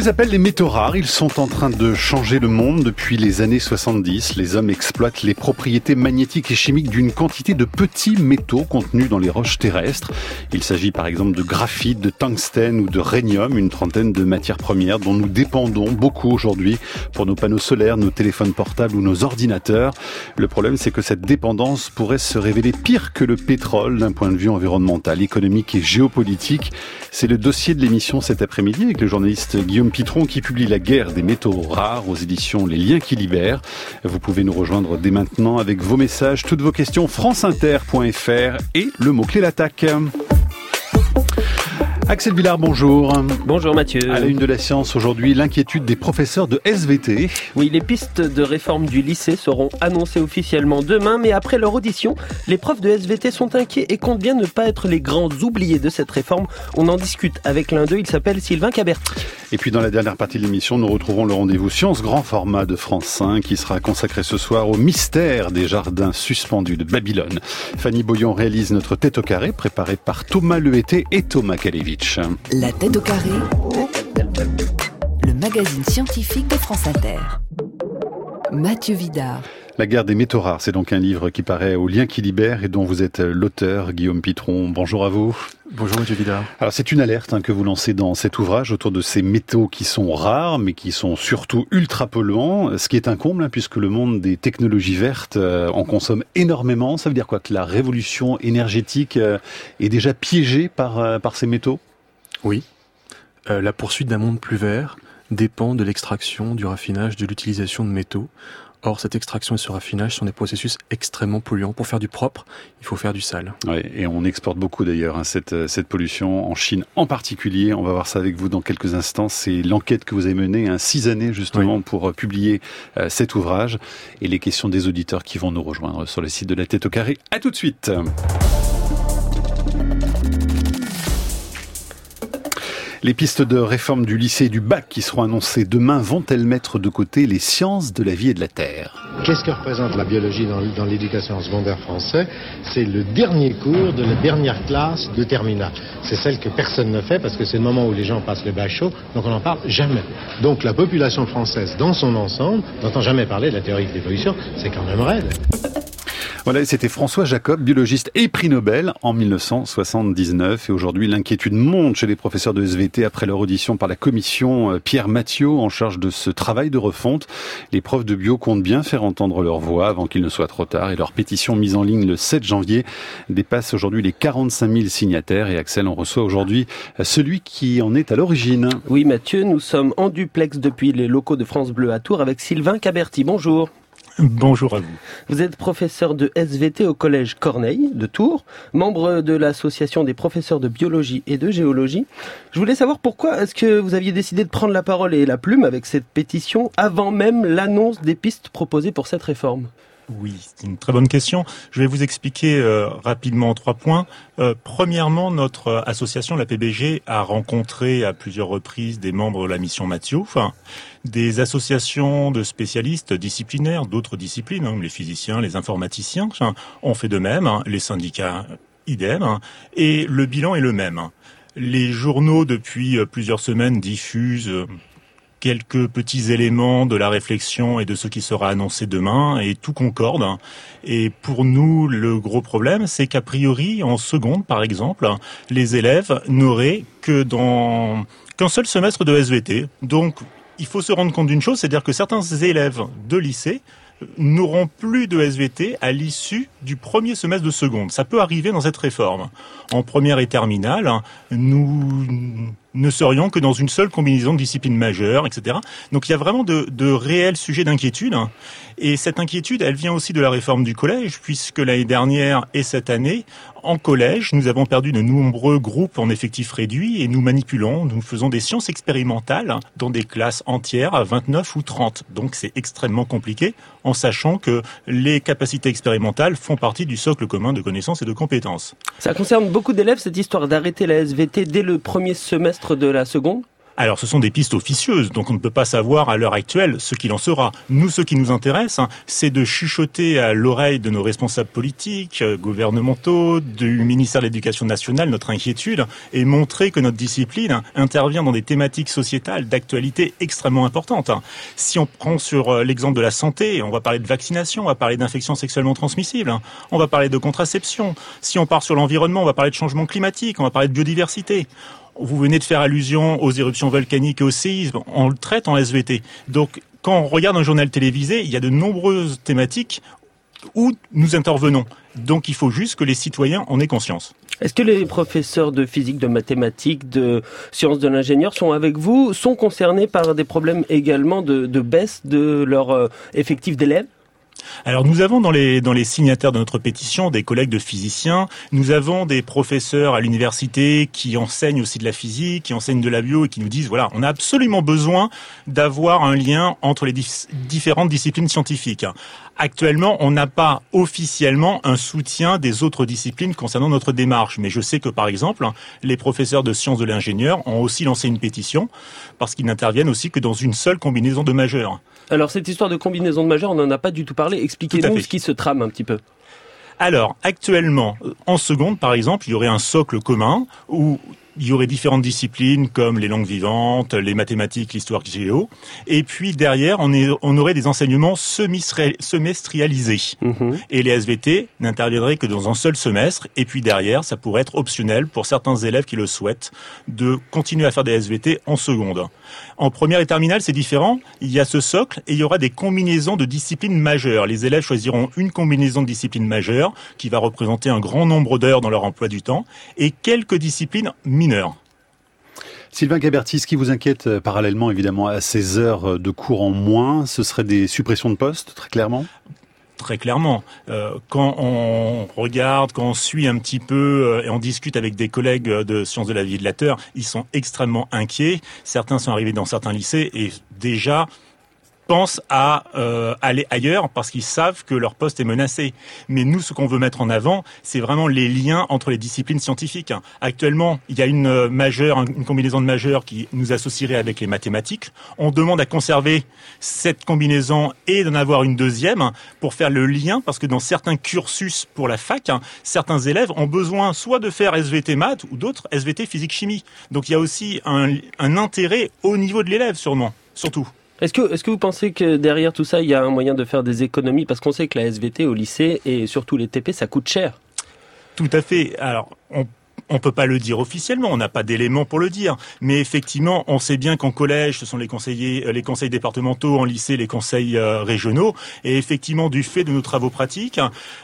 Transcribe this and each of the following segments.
Les appelle les métaux rares. Ils sont en train de changer le monde depuis les années 70. Les hommes exploitent les propriétés magnétiques et chimiques d'une quantité de petits métaux contenus dans les roches terrestres. Il s'agit par exemple de graphite, de tungstène ou de rhénium, une trentaine de matières premières dont nous dépendons beaucoup aujourd'hui pour nos panneaux solaires, nos téléphones portables ou nos ordinateurs. Le problème, c'est que cette dépendance pourrait se révéler pire que le pétrole d'un point de vue environnemental, économique et géopolitique. C'est le dossier de l'émission cet après-midi avec le journaliste Guillaume Pitron qui publie La guerre des métaux rares aux éditions Les liens qui libèrent. Vous pouvez nous rejoindre dès maintenant avec vos messages, toutes vos questions franceinter.fr et le mot-clé l'attaque. Axel Villard, bonjour. Bonjour Mathieu. À la une de la science aujourd'hui, l'inquiétude des professeurs de SVT. Oui, les pistes de réforme du lycée seront annoncées officiellement demain, mais après leur audition, les profs de SVT sont inquiets et comptent bien ne pas être les grands oubliés de cette réforme. On en discute avec l'un d'eux, il s'appelle Sylvain Caberti. Et puis dans la dernière partie de l'émission, nous retrouvons le rendez-vous Science grand format de France 5 qui sera consacré ce soir au mystère des jardins suspendus de Babylone. Fanny Boyon réalise notre tête au carré préparée par Thomas Lehété et Thomas Kalevitch. La tête au carré, le magazine scientifique de France Inter. Mathieu Vidard. La guerre des métaux rares, c'est donc un livre qui paraît au lien qui libère et dont vous êtes l'auteur, Guillaume Pitron. Bonjour à vous. Bonjour Mathieu Vidard. Alors c'est une alerte hein, que vous lancez dans cet ouvrage autour de ces métaux qui sont rares mais qui sont surtout ultra polluants, ce qui est un comble hein, puisque le monde des technologies vertes euh, en consomme énormément. Ça veut dire quoi? Que la révolution énergétique euh, est déjà piégée par, euh, par ces métaux? Oui. Euh, la poursuite d'un monde plus vert dépend de l'extraction, du raffinage, de l'utilisation de métaux. Or, cette extraction et ce raffinage sont des processus extrêmement polluants. Pour faire du propre, il faut faire du sale. Oui, et on exporte beaucoup d'ailleurs hein, cette, euh, cette pollution en Chine en particulier. On va voir ça avec vous dans quelques instants. C'est l'enquête que vous avez menée, hein, six années justement pour euh, publier cet ouvrage et les questions des auditeurs qui vont nous rejoindre sur le site de la Tête au carré. À tout de suite. Les pistes de réforme du lycée et du bac qui seront annoncées demain vont-elles mettre de côté les sciences de la vie et de la terre Qu'est-ce que représente la biologie dans, l'éducation secondaire français C'est le dernier cours de la dernière classe de terminale. C'est celle que personne ne fait parce que c'est le moment où les gens passent le bac donc on n'en parle jamais. Donc la population française dans son ensemble n'entend jamais parler de la théorie de l'évolution, c'est quand même raide. Voilà, c'était François Jacob, biologiste et prix Nobel en 1979. Et aujourd'hui, l'inquiétude monte chez les professeurs de SVT après leur audition par la commission euh, Pierre Mathieu en charge de ce travail de refonte. Les profs de bio comptent bien faire entendre leur voix avant qu'il ne soit trop tard. Et leur pétition mise en ligne le 7 janvier dépasse aujourd'hui les 45 000 signataires. Et Axel en reçoit aujourd'hui celui qui en est à l'origine. Oui, Mathieu, nous sommes en duplex depuis les locaux de France Bleu à Tours avec Sylvain Caberti. Bonjour. Bonjour à vous. Vous êtes professeur de SVT au collège Corneille de Tours, membre de l'association des professeurs de biologie et de géologie. Je voulais savoir pourquoi est-ce que vous aviez décidé de prendre la parole et la plume avec cette pétition avant même l'annonce des pistes proposées pour cette réforme? Oui, c'est une très bonne question. Je vais vous expliquer euh, rapidement trois points. Euh, premièrement, notre association, la PBG, a rencontré à plusieurs reprises des membres de la mission Mathieu, des associations de spécialistes disciplinaires, d'autres disciplines, hein, les physiciens, les informaticiens, ont fait de même, hein, les syndicats idem, hein, et le bilan est le même. Les journaux, depuis euh, plusieurs semaines, diffusent quelques petits éléments de la réflexion et de ce qui sera annoncé demain et tout concorde. Et pour nous, le gros problème, c'est qu'a priori, en seconde, par exemple, les élèves n'auraient que dans qu'un seul semestre de SVT. Donc, il faut se rendre compte d'une chose, c'est-à-dire que certains élèves de lycée n'auront plus de SVT à l'issue du premier semestre de seconde. Ça peut arriver dans cette réforme. En première et terminale, nous ne serions que dans une seule combinaison de disciplines majeures, etc. Donc il y a vraiment de, de réels sujets d'inquiétude. Et cette inquiétude, elle vient aussi de la réforme du collège, puisque l'année dernière et cette année, en collège, nous avons perdu de nombreux groupes en effectifs réduits et nous manipulons, nous faisons des sciences expérimentales dans des classes entières à 29 ou 30. Donc c'est extrêmement compliqué en sachant que les capacités expérimentales font partie du socle commun de connaissances et de compétences. Ça concerne beaucoup d'élèves, cette histoire d'arrêter la SVT dès le premier semestre de la seconde Alors, ce sont des pistes officieuses, donc on ne peut pas savoir à l'heure actuelle ce qu'il en sera. Nous, ce qui nous intéresse, hein, c'est de chuchoter à l'oreille de nos responsables politiques, euh, gouvernementaux, du ministère de l'Éducation nationale notre inquiétude et montrer que notre discipline intervient dans des thématiques sociétales d'actualité extrêmement importantes. Si on prend sur euh, l'exemple de la santé, on va parler de vaccination, on va parler d'infections sexuellement transmissibles, on va parler de contraception. Si on part sur l'environnement, on va parler de changement climatique, on va parler de biodiversité. Vous venez de faire allusion aux éruptions volcaniques et au séisme. On le traite en SVT. Donc, quand on regarde un journal télévisé, il y a de nombreuses thématiques où nous intervenons. Donc, il faut juste que les citoyens en aient conscience. Est-ce que les professeurs de physique, de mathématiques, de sciences de l'ingénieur sont avec vous, sont concernés par des problèmes également de, baisse de leur euh, effectif d'élèves? Alors nous avons dans les, dans les signataires de notre pétition des collègues de physiciens, nous avons des professeurs à l'université qui enseignent aussi de la physique, qui enseignent de la bio et qui nous disent voilà, on a absolument besoin d'avoir un lien entre les différentes disciplines scientifiques. Actuellement, on n'a pas officiellement un soutien des autres disciplines concernant notre démarche, mais je sais que par exemple, les professeurs de sciences de l'ingénieur ont aussi lancé une pétition parce qu'ils n'interviennent aussi que dans une seule combinaison de majeurs. Alors cette histoire de combinaison de majeurs, on n'en a pas du tout parlé. Expliquez-nous ce qui se trame un petit peu. Alors, actuellement, en seconde, par exemple, il y aurait un socle commun où il y aurait différentes disciplines comme les langues vivantes, les mathématiques, l'histoire géo. Et puis derrière, on, est, on aurait des enseignements semestrialisés. Mhm. Et les SVT n'interviendraient que dans un seul semestre. Et puis derrière, ça pourrait être optionnel pour certains élèves qui le souhaitent de continuer à faire des SVT en seconde. En première et terminale, c'est différent. Il y a ce socle et il y aura des combinaisons de disciplines majeures. Les élèves choisiront une combinaison de disciplines majeures qui va représenter un grand nombre d'heures dans leur emploi du temps et quelques disciplines mineurs. Sylvain Gaberti, ce qui vous inquiète euh, parallèlement évidemment à ces heures de cours en moins, ce serait des suppressions de postes, très clairement? Très clairement. Euh, quand on regarde, quand on suit un petit peu euh, et on discute avec des collègues de sciences de la vie et de la terre, ils sont extrêmement inquiets. Certains sont arrivés dans certains lycées et déjà pensent à euh, aller ailleurs parce qu'ils savent que leur poste est menacé. Mais nous, ce qu'on veut mettre en avant, c'est vraiment les liens entre les disciplines scientifiques. Actuellement, il y a une euh, majeure, une combinaison de majeures qui nous associerait avec les mathématiques. On demande à conserver cette combinaison et d'en avoir une deuxième pour faire le lien parce que dans certains cursus pour la fac, certains élèves ont besoin soit de faire SVT maths ou d'autres SVT physique chimie. Donc il y a aussi un intérêt au niveau de l'élève sûrement, surtout. Est-ce que, vous pensez que derrière tout ça, il y a un moyen de faire des économies? Parce qu'on sait que la SVT au lycée et surtout les TP, ça coûte cher. Tout à fait. Alors, on on peut pas le dire officiellement, on n'a pas d'éléments pour le dire, mais effectivement, on sait bien qu'en collège, ce sont les euh, conseils départementaux, en lycée, les conseils euh, régionaux, et effectivement, du fait de nos travaux pratiques,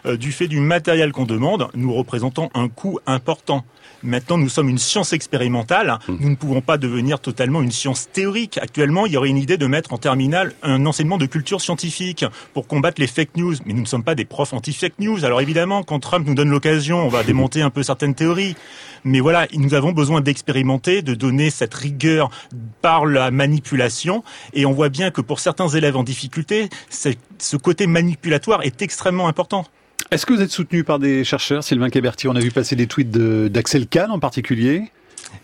euh, du fait du matériel qu'on demande, nous représentons un coût important. Maintenant, nous sommes une science expérimentale. Mmh. Nous ne pouvons pas devenir totalement une science théorique. Actuellement, il y aurait une idée de mettre en terminale un enseignement de culture scientifique pour combattre les fake news. Mais nous ne sommes pas des profs anti-fake news. Alors évidemment, quand Trump nous donne l'occasion, on va démonter un peu certaines théories. Mais voilà, nous avons besoin d'expérimenter, de donner cette rigueur par la manipulation. Et on voit bien que pour certains élèves en difficulté, ce côté manipulatoire est extrêmement important. Est-ce que vous êtes soutenu par des chercheurs, Sylvain Caberti On a vu passer des tweets d'Axel Kahn en particulier.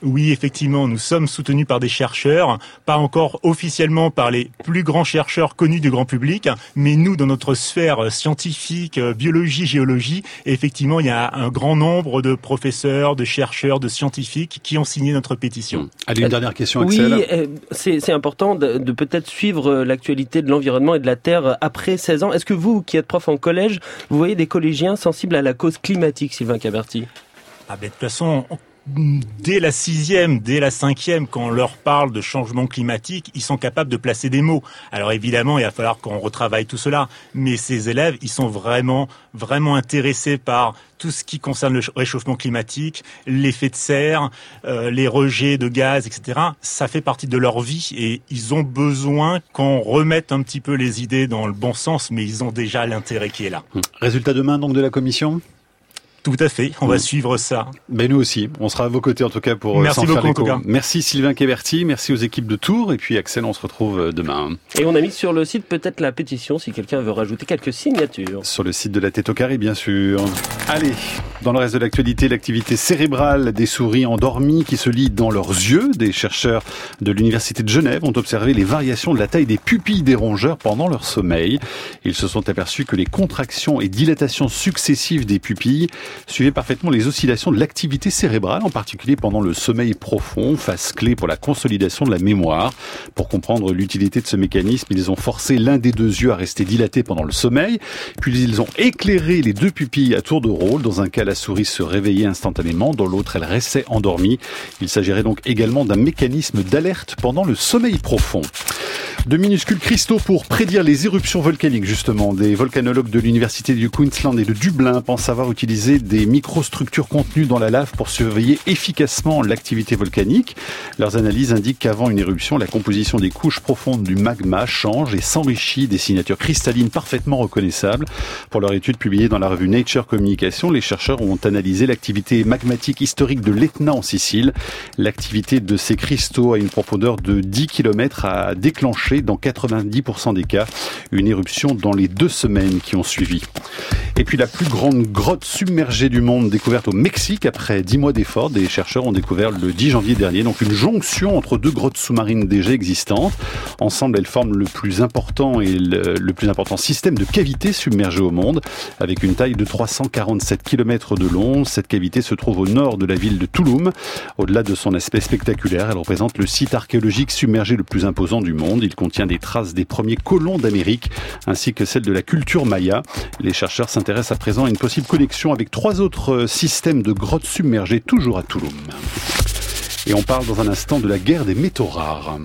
Oui, effectivement, nous sommes soutenus par des chercheurs, pas encore officiellement par les plus grands chercheurs connus du grand public, mais nous, dans notre sphère scientifique, euh, biologie, géologie, effectivement, il y a un grand nombre de professeurs, de chercheurs, de scientifiques qui ont signé notre pétition. Allez, une dernière question, Axel. Oui, euh, c'est important de, de peut-être suivre euh, l'actualité de l'environnement et de la Terre après 16 ans. Est-ce que vous, qui êtes prof en collège, vous voyez des collégiens sensibles à la cause climatique, Sylvain Caberti? Ah ben, de toute façon, dès la sixième, dès la cinquième, quand on leur parle de changement climatique, ils sont capables de placer des mots. Alors évidemment, il va falloir qu'on retravaille tout cela, mais ces élèves, ils sont vraiment, vraiment intéressés par tout ce qui concerne le réchauffement climatique, l'effet de serre, euh, les rejets de gaz, etc. Ça fait partie de leur vie et ils ont besoin qu'on remette un petit peu les idées dans le bon sens, mais ils ont déjà l'intérêt qui est là. Résultat demain donc de la commission? Tout à fait, on va suivre ça. Ben nous aussi, on sera à vos côtés en tout cas pour euh, merci beaucoup, Merci Sylvain Kéberti, merci aux équipes de Tours et puis Axel, on se retrouve euh, demain. Et on a mis sur le site peut-être la pétition si quelqu'un veut rajouter quelques signatures. Sur le site de la Tête au carré bien sûr. Allez, Dans le reste de l'actualité, l'activité cérébrale des souris endormies qui se lit dans leurs yeux. Des chercheurs de l'Université de Genève ont observé les variations de la taille des pupilles des rongeurs pendant leur sommeil. Ils se sont aperçus que les contractions et dilatations successives des pupilles suivaient parfaitement les oscillations de l'activité cérébrale, en particulier pendant le sommeil profond, phase clé pour la consolidation de la mémoire. Pour comprendre l'utilité de ce mécanisme, ils ont forcé l'un des deux yeux à rester dilaté pendant le sommeil, puis ils ont éclairé les deux pupilles à tour de rôle. Dans un cas, la souris se réveillait instantanément, dans l'autre, elle restait endormie. Il s'agirait donc également d'un mécanisme d'alerte pendant le sommeil profond. De minuscules cristaux pour prédire les éruptions volcaniques, justement. Des volcanologues de l'Université du Queensland et de Dublin pensent avoir utilisé des microstructures contenues dans la lave pour surveiller efficacement l'activité volcanique. Leurs analyses indiquent qu'avant une éruption, la composition des couches profondes du magma change et s'enrichit des signatures cristallines parfaitement reconnaissables. Pour leur étude publiée dans la revue Nature Communication, les chercheurs ont analysé l'activité magmatique historique de l'Etna en Sicile. L'activité de ces cristaux à une profondeur de 10 km a déclenché dans 90% des cas une éruption dans les deux semaines qui ont suivi. Et puis la plus grande grotte submergée du monde découverte au Mexique après 10 mois d'efforts, des chercheurs ont découvert le 10 janvier dernier donc une jonction entre deux grottes sous-marines déjà existantes. Ensemble, elles forment le plus important et le, le plus important système de cavités submergées au monde avec une taille de 347 km de long. Cette cavité se trouve au nord de la ville de Tulum. Au-delà de son aspect spectaculaire, elle représente le site archéologique submergé le plus imposant du monde. Il contient des traces des premiers colons d'Amérique ainsi que celles de la culture maya. Les chercheurs s'intéressent à présent à une possible connexion avec trois autres systèmes de grottes submergées toujours à Tulum. Et on parle dans un instant de la guerre des métaux rares.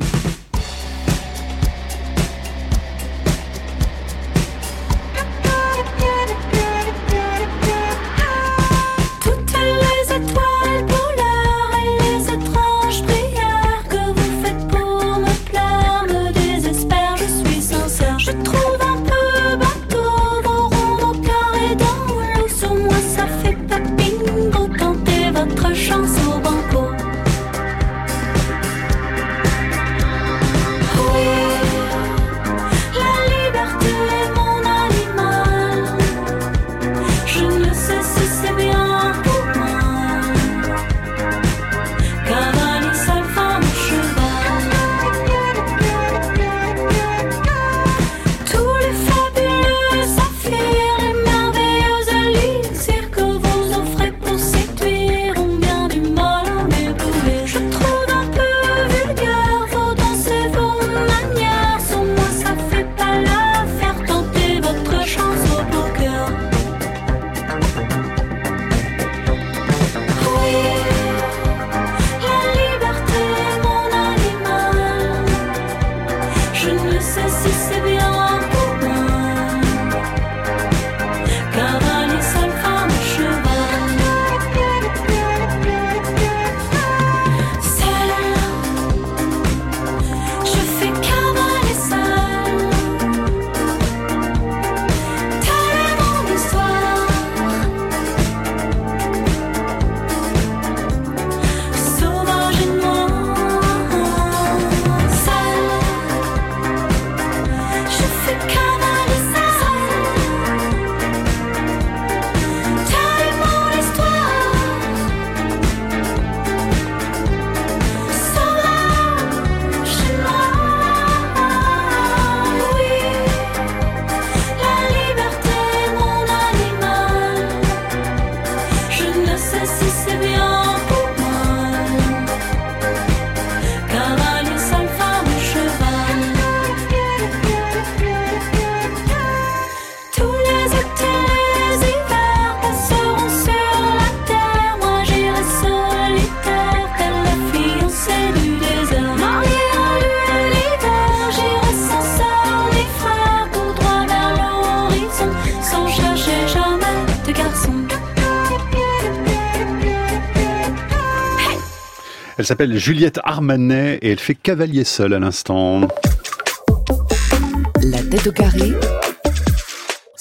S'appelle Juliette Armanet et elle fait cavalier seul à l'instant. La tête au carré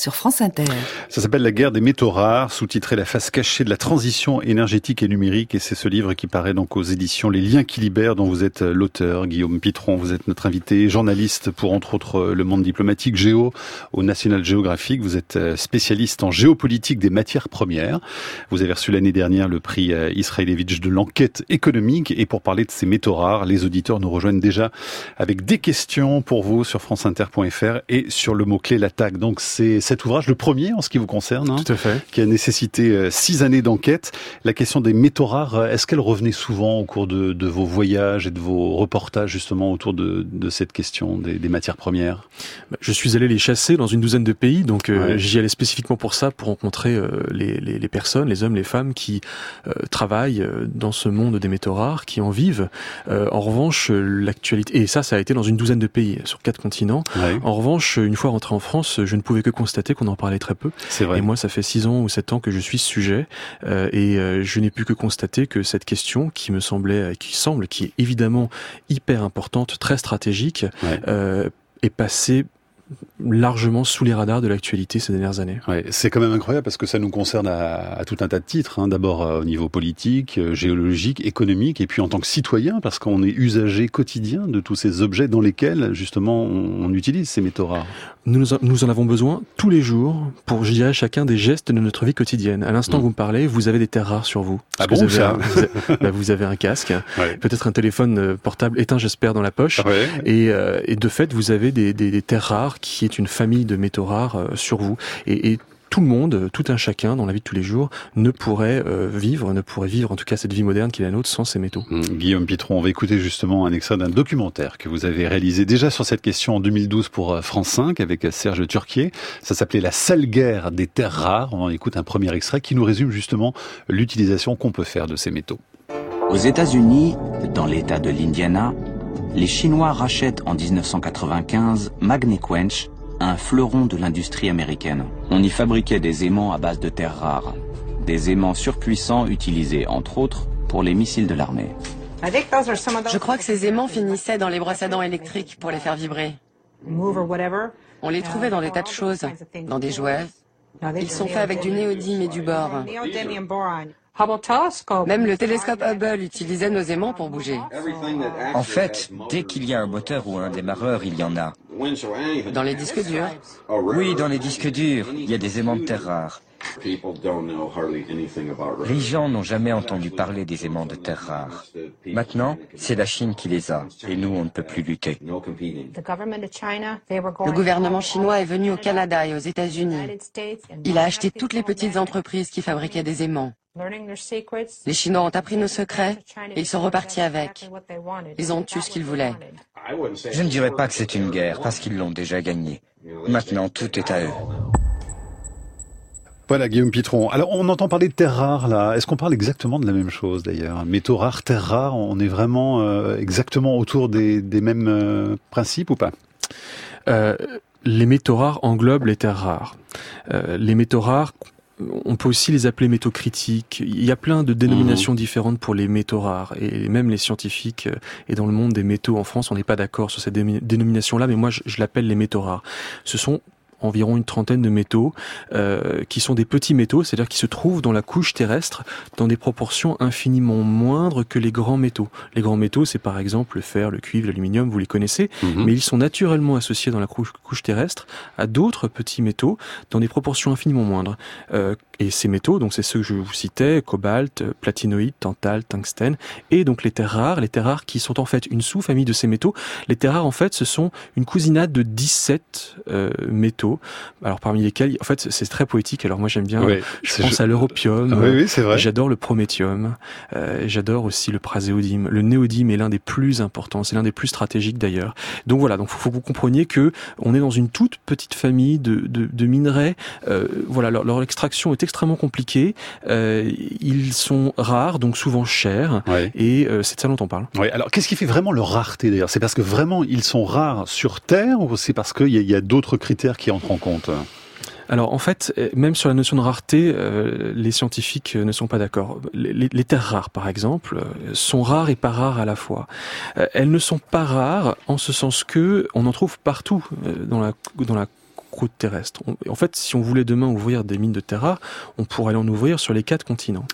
sur France Inter. Ça s'appelle La guerre des métaux rares, sous-titré La face cachée de la transition énergétique et numérique. Et c'est ce livre qui paraît donc aux éditions Les liens qui libèrent, dont vous êtes l'auteur. Guillaume Pitron, vous êtes notre invité, journaliste pour entre autres le monde diplomatique Géo au National Geographic. Vous êtes spécialiste en géopolitique des matières premières. Vous avez reçu l'année dernière le prix Israelevich de l'enquête économique. Et pour parler de ces métaux rares, les auditeurs nous rejoignent déjà avec des questions pour vous sur franceinter.fr et sur le mot-clé l'attaque. Donc c'est cet ouvrage, le premier en ce qui vous concerne, hein, Tout à fait. qui a nécessité euh, six années d'enquête. La question des métaux rares, euh, est-ce qu'elle revenait souvent au cours de, de, vos voyages et de vos reportages justement autour de, de cette question des, des, matières premières? Bah, Je suis allé les chasser dans une douzaine de pays, donc euh, ouais. j'y allais spécifiquement pour ça, pour rencontrer euh, les, les, les, personnes, les hommes, les femmes qui euh, travaillent dans ce monde des métaux rares, qui en vivent. en revanche, l'actualité, et ça, ça a été dans une douzaine de pays sur quatre continents. Ouais. En revanche, une fois rentré en France, je ne pouvais que constater qu'on en parlait très peu. Vrai. Et moi, ça fait six ans ou sept ans que je suis ce sujet, euh, et euh, je n'ai pu que constater que cette question, qui me semblait, qui semble, qui est évidemment hyper importante, très stratégique, ouais. euh, est passée largement sous les radars de l'actualité ces dernières années. Ouais, c'est quand même incroyable parce que ça nous concerne à, à tout un tas de titres. Hein. D'abord euh, au niveau politique, euh, géologique, économique, et puis en tant que citoyen, parce qu'on est usager quotidien de tous ces objets dans lesquels justement on, on utilise ces métaux rares. Nous, nous en avons besoin tous les jours pour, je dirais, chacun des gestes de notre vie quotidienne. À l'instant mmh. où vous me parlez, vous avez des terres rares sur vous. Ah bon, vous, avez ça un, vous, avez, bah, vous avez un casque, ouais. peut-être un téléphone euh, portable éteint, j'espère, dans la poche. Ouais. Et, euh, et, de fait, vous avez des, des, des, terres rares qui est une famille de métaux rares euh, sur vous. Et, et tout le monde, tout un chacun dans la vie de tous les jours ne pourrait euh, vivre, ne pourrait vivre en tout cas cette vie moderne qui est la nôtre sans ces métaux. Mmh. Guillaume Pitron, on va écouter justement un extrait d'un documentaire que vous avez réalisé déjà sur cette question en 2012 pour euh, France 5 avec Serge Turquier. Ça s'appelait La sale guerre des terres rares. On écoute un premier extrait qui nous résume justement l'utilisation qu'on peut faire de ces métaux. Aux États-Unis, dans l'État de l'Indiana, les Chinois rachètent en 1995 Magnequench, un fleuron de l'industrie américaine. On y fabriquait des aimants à base de terres rares. Des aimants surpuissants utilisés, entre autres, pour les missiles de l'armée. Je crois que ces aimants finissaient dans les brosses à dents électriques pour les faire vibrer. On les trouvait dans des tas de choses, dans des jouets. Ils sont faits avec du néodyme et du bore. Même le télescope Hubble utilisait nos aimants pour bouger. En fait, dès qu'il y a un moteur ou un démarreur, il y en a. Dans les disques durs? Oui, dans les disques durs, il y a des aimants de terre rares. Les gens n'ont jamais entendu parler des aimants de terre rares. Maintenant, c'est la Chine qui les a, et nous, on ne peut plus lutter. Le gouvernement chinois est venu au Canada et aux États-Unis. Il a acheté toutes les petites entreprises qui fabriquaient des aimants. Les Chinois ont appris nos secrets et ils sont repartis avec. Ils ont eu ce qu'ils voulaient. Je ne dirais pas que c'est une guerre, parce qu'ils l'ont déjà gagnée. Maintenant, tout est à eux. Voilà, Guillaume Pitron. Alors, on entend parler de terres rares, là. Est-ce qu'on parle exactement de la même chose, d'ailleurs? Métaux rares, terres rares, on est vraiment euh, exactement autour des, des mêmes euh, principes ou pas? Euh, Les métaux rares englobent les terres rares. Euh, les métaux rares on peut aussi les appeler métaux critiques. Il y a plein de dénominations mmh. différentes pour les métaux rares. Et même les scientifiques et dans le monde des métaux en France, on n'est pas d'accord sur cette dénomination-là, mais moi je, je l'appelle les métaux rares. Ce sont environ une trentaine de métaux euh, qui sont des petits métaux, c'est-à-dire qui se trouvent dans la couche terrestre dans des proportions infiniment moindres que les grands métaux. Les grands métaux, c'est par exemple le fer, le cuivre, l'aluminium, vous les connaissez, mmh. mais ils sont naturellement associés dans la couche, couche terrestre à d'autres petits métaux dans des proportions infiniment moindres. Euh, et ces métaux, donc c'est ceux que je vous citais, cobalt, platinoïde, tantal, tungstène, et donc les terres rares, les terres rares qui sont en fait une sous-famille de ces métaux. Les terres rares, en fait, ce sont une cousinade de 17 euh, métaux. Alors parmi lesquels, en fait, c'est très poétique. Alors moi j'aime bien, oui, je pense je... à l'europium. Oui, oui, vrai. J'adore le prométhium. Euh, J'adore aussi le praséodyme. Le néodyme est l'un des plus importants. C'est l'un des plus stratégiques d'ailleurs. Donc voilà. Donc faut, faut que vous compreniez que on est dans une toute petite famille de, de, de minerais. Euh, voilà, leur, leur, extraction est extrêmement compliquée. Euh, ils sont rares, donc souvent chers. Ouais. Et euh, c'est de ça dont on parle. Alors qu'est-ce qui fait vraiment leur rareté d'ailleurs? C'est parce que vraiment ils sont rares sur Terre ou c'est parce qu'il y a, a d'autres critères qui entrent en compte? Alors en fait, même sur la notion de rareté, euh, les scientifiques ne sont pas d'accord. Les, les, terres rares, par exemple, sont rares et pas rares à la fois. Euh, elles ne sont pas rares en ce sens que on en trouve partout dans la dans la croûte terrestre. en fait, si on voulait demain ouvrir des mines de terre rare, on pourrait en ouvrir sur les quatre continents.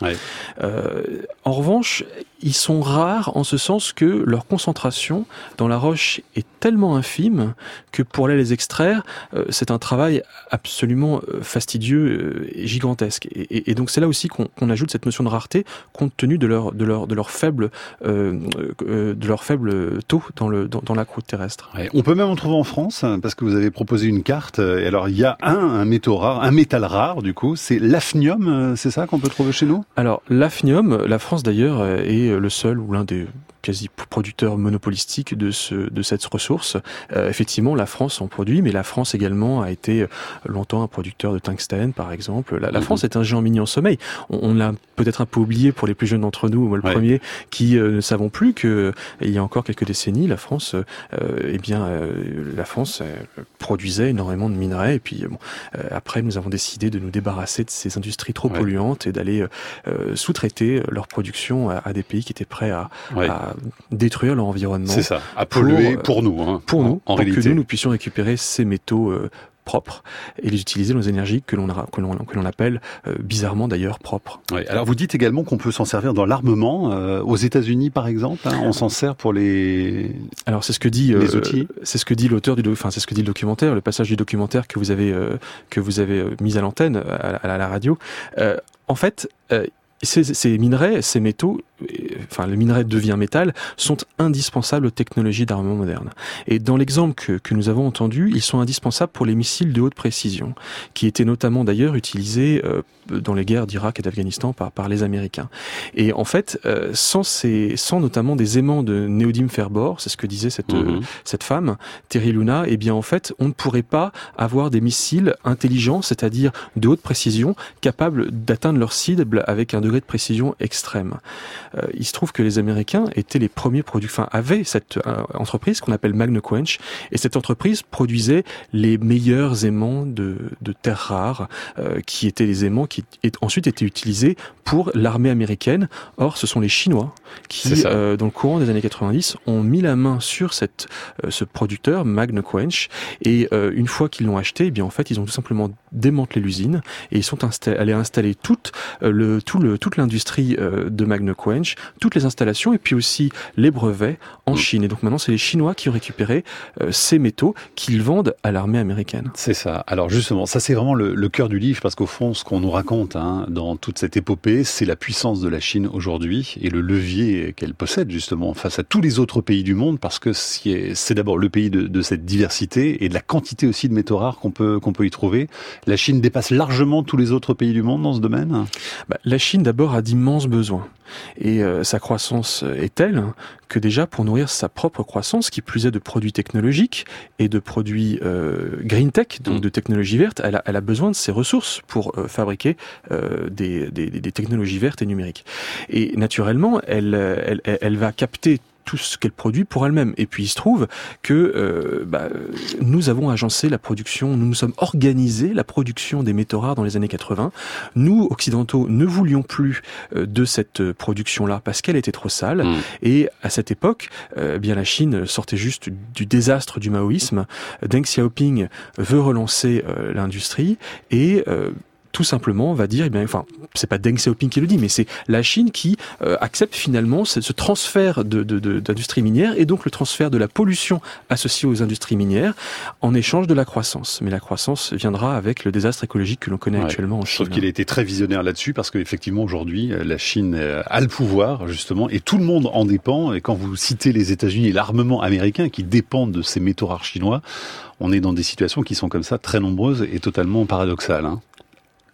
Euh, en revanche, ils sont rares en ce sens que leur concentration dans la roche est tellement infime que pour aller les extraire, euh, c'est un travail absolument euh, fastidieux et gigantesque. Et, donc c'est là aussi qu'on ajoute cette notion de rareté compte tenu de leur de leur de leur faible de leur faible taux dans le dans, la croûte terrestre. on peut même en trouver en France hein, parce que vous avez proposé une carte. Et alors il y a un un métaux rare, un métal rare du coup, c'est l'afnium, c'est ça qu'on peut trouver chez nous? Alors l'afnium, la France d'ailleurs est le seul ou l'un des quasi producteur monopolistique de, ce, de cette ressource. Euh, effectivement, la France en produit, mais la France également a été euh, longtemps un producteur de tungstène, par exemple. La, mhm. France est un géant mini en sommeil. On, l'a peut-être un peu oublié pour les plus jeunes d'entre nous, moi le premier, qui euh, ne savons plus que il y a encore quelques décennies, la France, eh bien, la France produisait énormément de minerais. Et puis bon, après, nous avons décidé de nous débarrasser de ces industries trop polluantes et d'aller sous-traiter leur production à, des pays qui étaient prêts à, à détruire leur environnement. C'est ça, à polluer pour, euh, nous. Hein, pour nous, en, pour que nous, nous puissions récupérer ces métaux euh, propres et les utiliser dans les énergies que l'on que appelle euh, bizarrement d'ailleurs propres. Oui, alors vous dites également qu'on peut s'en servir dans l'armement aux États-Unis par exemple, hein, on s'en sert pour les Alors c'est ce que dit les outils. c'est ce que dit l'auteur du enfin c'est ce que dit le documentaire, le passage du documentaire que vous avez que vous avez mis à l'antenne à, à, la radio. en fait, ces, ces, minerais, ces métaux, enfin le minerai devient métal, sont indispensables aux technologies d'armement moderne. Et dans l'exemple que, que, nous avons entendu, ils sont indispensables pour les missiles de haute précision, qui étaient notamment d'ailleurs utilisés euh, dans les guerres d'Irak et d'Afghanistan par, par les Américains. Et en fait, euh, sans, ces, sans notamment des aimants de néodyme fer-bore, c'est ce que disait cette, mhm. cette femme, Terry Luna, eh bien en fait, on ne pourrait pas avoir des missiles intelligents, c'est-à-dire de haute précision, capables d'atteindre leur cible avec un degré de précision extrême. Euh, il se trouve que les Américains étaient les premiers produits, enfin avaient cette euh, entreprise qu'on appelle Magnequench, et cette entreprise produisait les meilleurs aimants de, de terres rares, euh, qui étaient les aimants qui ensuite étaient utilisés pour l'armée américaine. Or, ce sont les Chinois qui, dans le courant des années 90, ont mis la main sur cette, ce producteur Magnequench, et une fois qu'ils l'ont acheté, eh bien en fait, ils ont tout simplement démantelé l'usine et ils sont allés installer toute le tout le toute l'industrie de Toutes les installations et puis aussi les brevets en mm. Chine. Et donc maintenant, c'est les Chinois qui ont récupéré euh, ces métaux qu'ils vendent à l'armée américaine. C'est ça. Alors justement, ça c'est vraiment le, cœur du livre parce qu'au fond, ce qu'on nous raconte hein, dans toute cette épopée, c'est la puissance de la Chine aujourd'hui et le levier qu'elle possède justement face à tous les autres pays du monde parce que c'est d'abord le pays de, cette diversité et de la quantité aussi de métaux rares qu'on peut qu'on peut y trouver. La Chine dépasse largement tous les autres pays du monde dans ce domaine? Bah, la Chine d'abord a d'immenses besoins. Et euh, sa croissance est telle que déjà pour nourrir sa propre croissance, qui plus est de produits technologiques et de produits euh, green tech, donc mm. de technologies vertes, elle a, elle a, besoin de ces ressources pour euh, fabriquer des, des, des, technologies vertes et numériques. Et naturellement, elle, elle, elle va capter tout ce qu'elle produit pour elle-même. Et puis il se trouve que euh, bah, nous avons agencé la production, nous nous sommes organisés la production des métaux rares dans les années 80. Nous, occidentaux, ne voulions plus euh, de cette production-là parce qu'elle était trop sale. Mm. Et à cette époque, euh, bien la Chine sortait juste du désastre du maoïsme. Deng Xiaoping veut relancer l'industrie et tout simplement va dire, eh bien, enfin, c'est pas Deng Xiaoping qui le dit, mais c'est la Chine qui euh, accepte finalement ce, ce transfert de, d'industrie minière et donc le transfert de la pollution associée aux industries minières en échange de la croissance. Mais la croissance viendra avec le désastre écologique que l'on connaît actuellement en Chine. Sauf qu'il a été très visionnaire là-dessus parce qu'effectivement aujourd'hui euh, la Chine euh, a le pouvoir justement et tout le monde en dépend. Et quand vous citez les États-Unis et l'armement américain qui dépendent de ces métaux rares chinois, on est dans des situations qui sont comme ça très nombreuses et totalement paradoxales. Hein.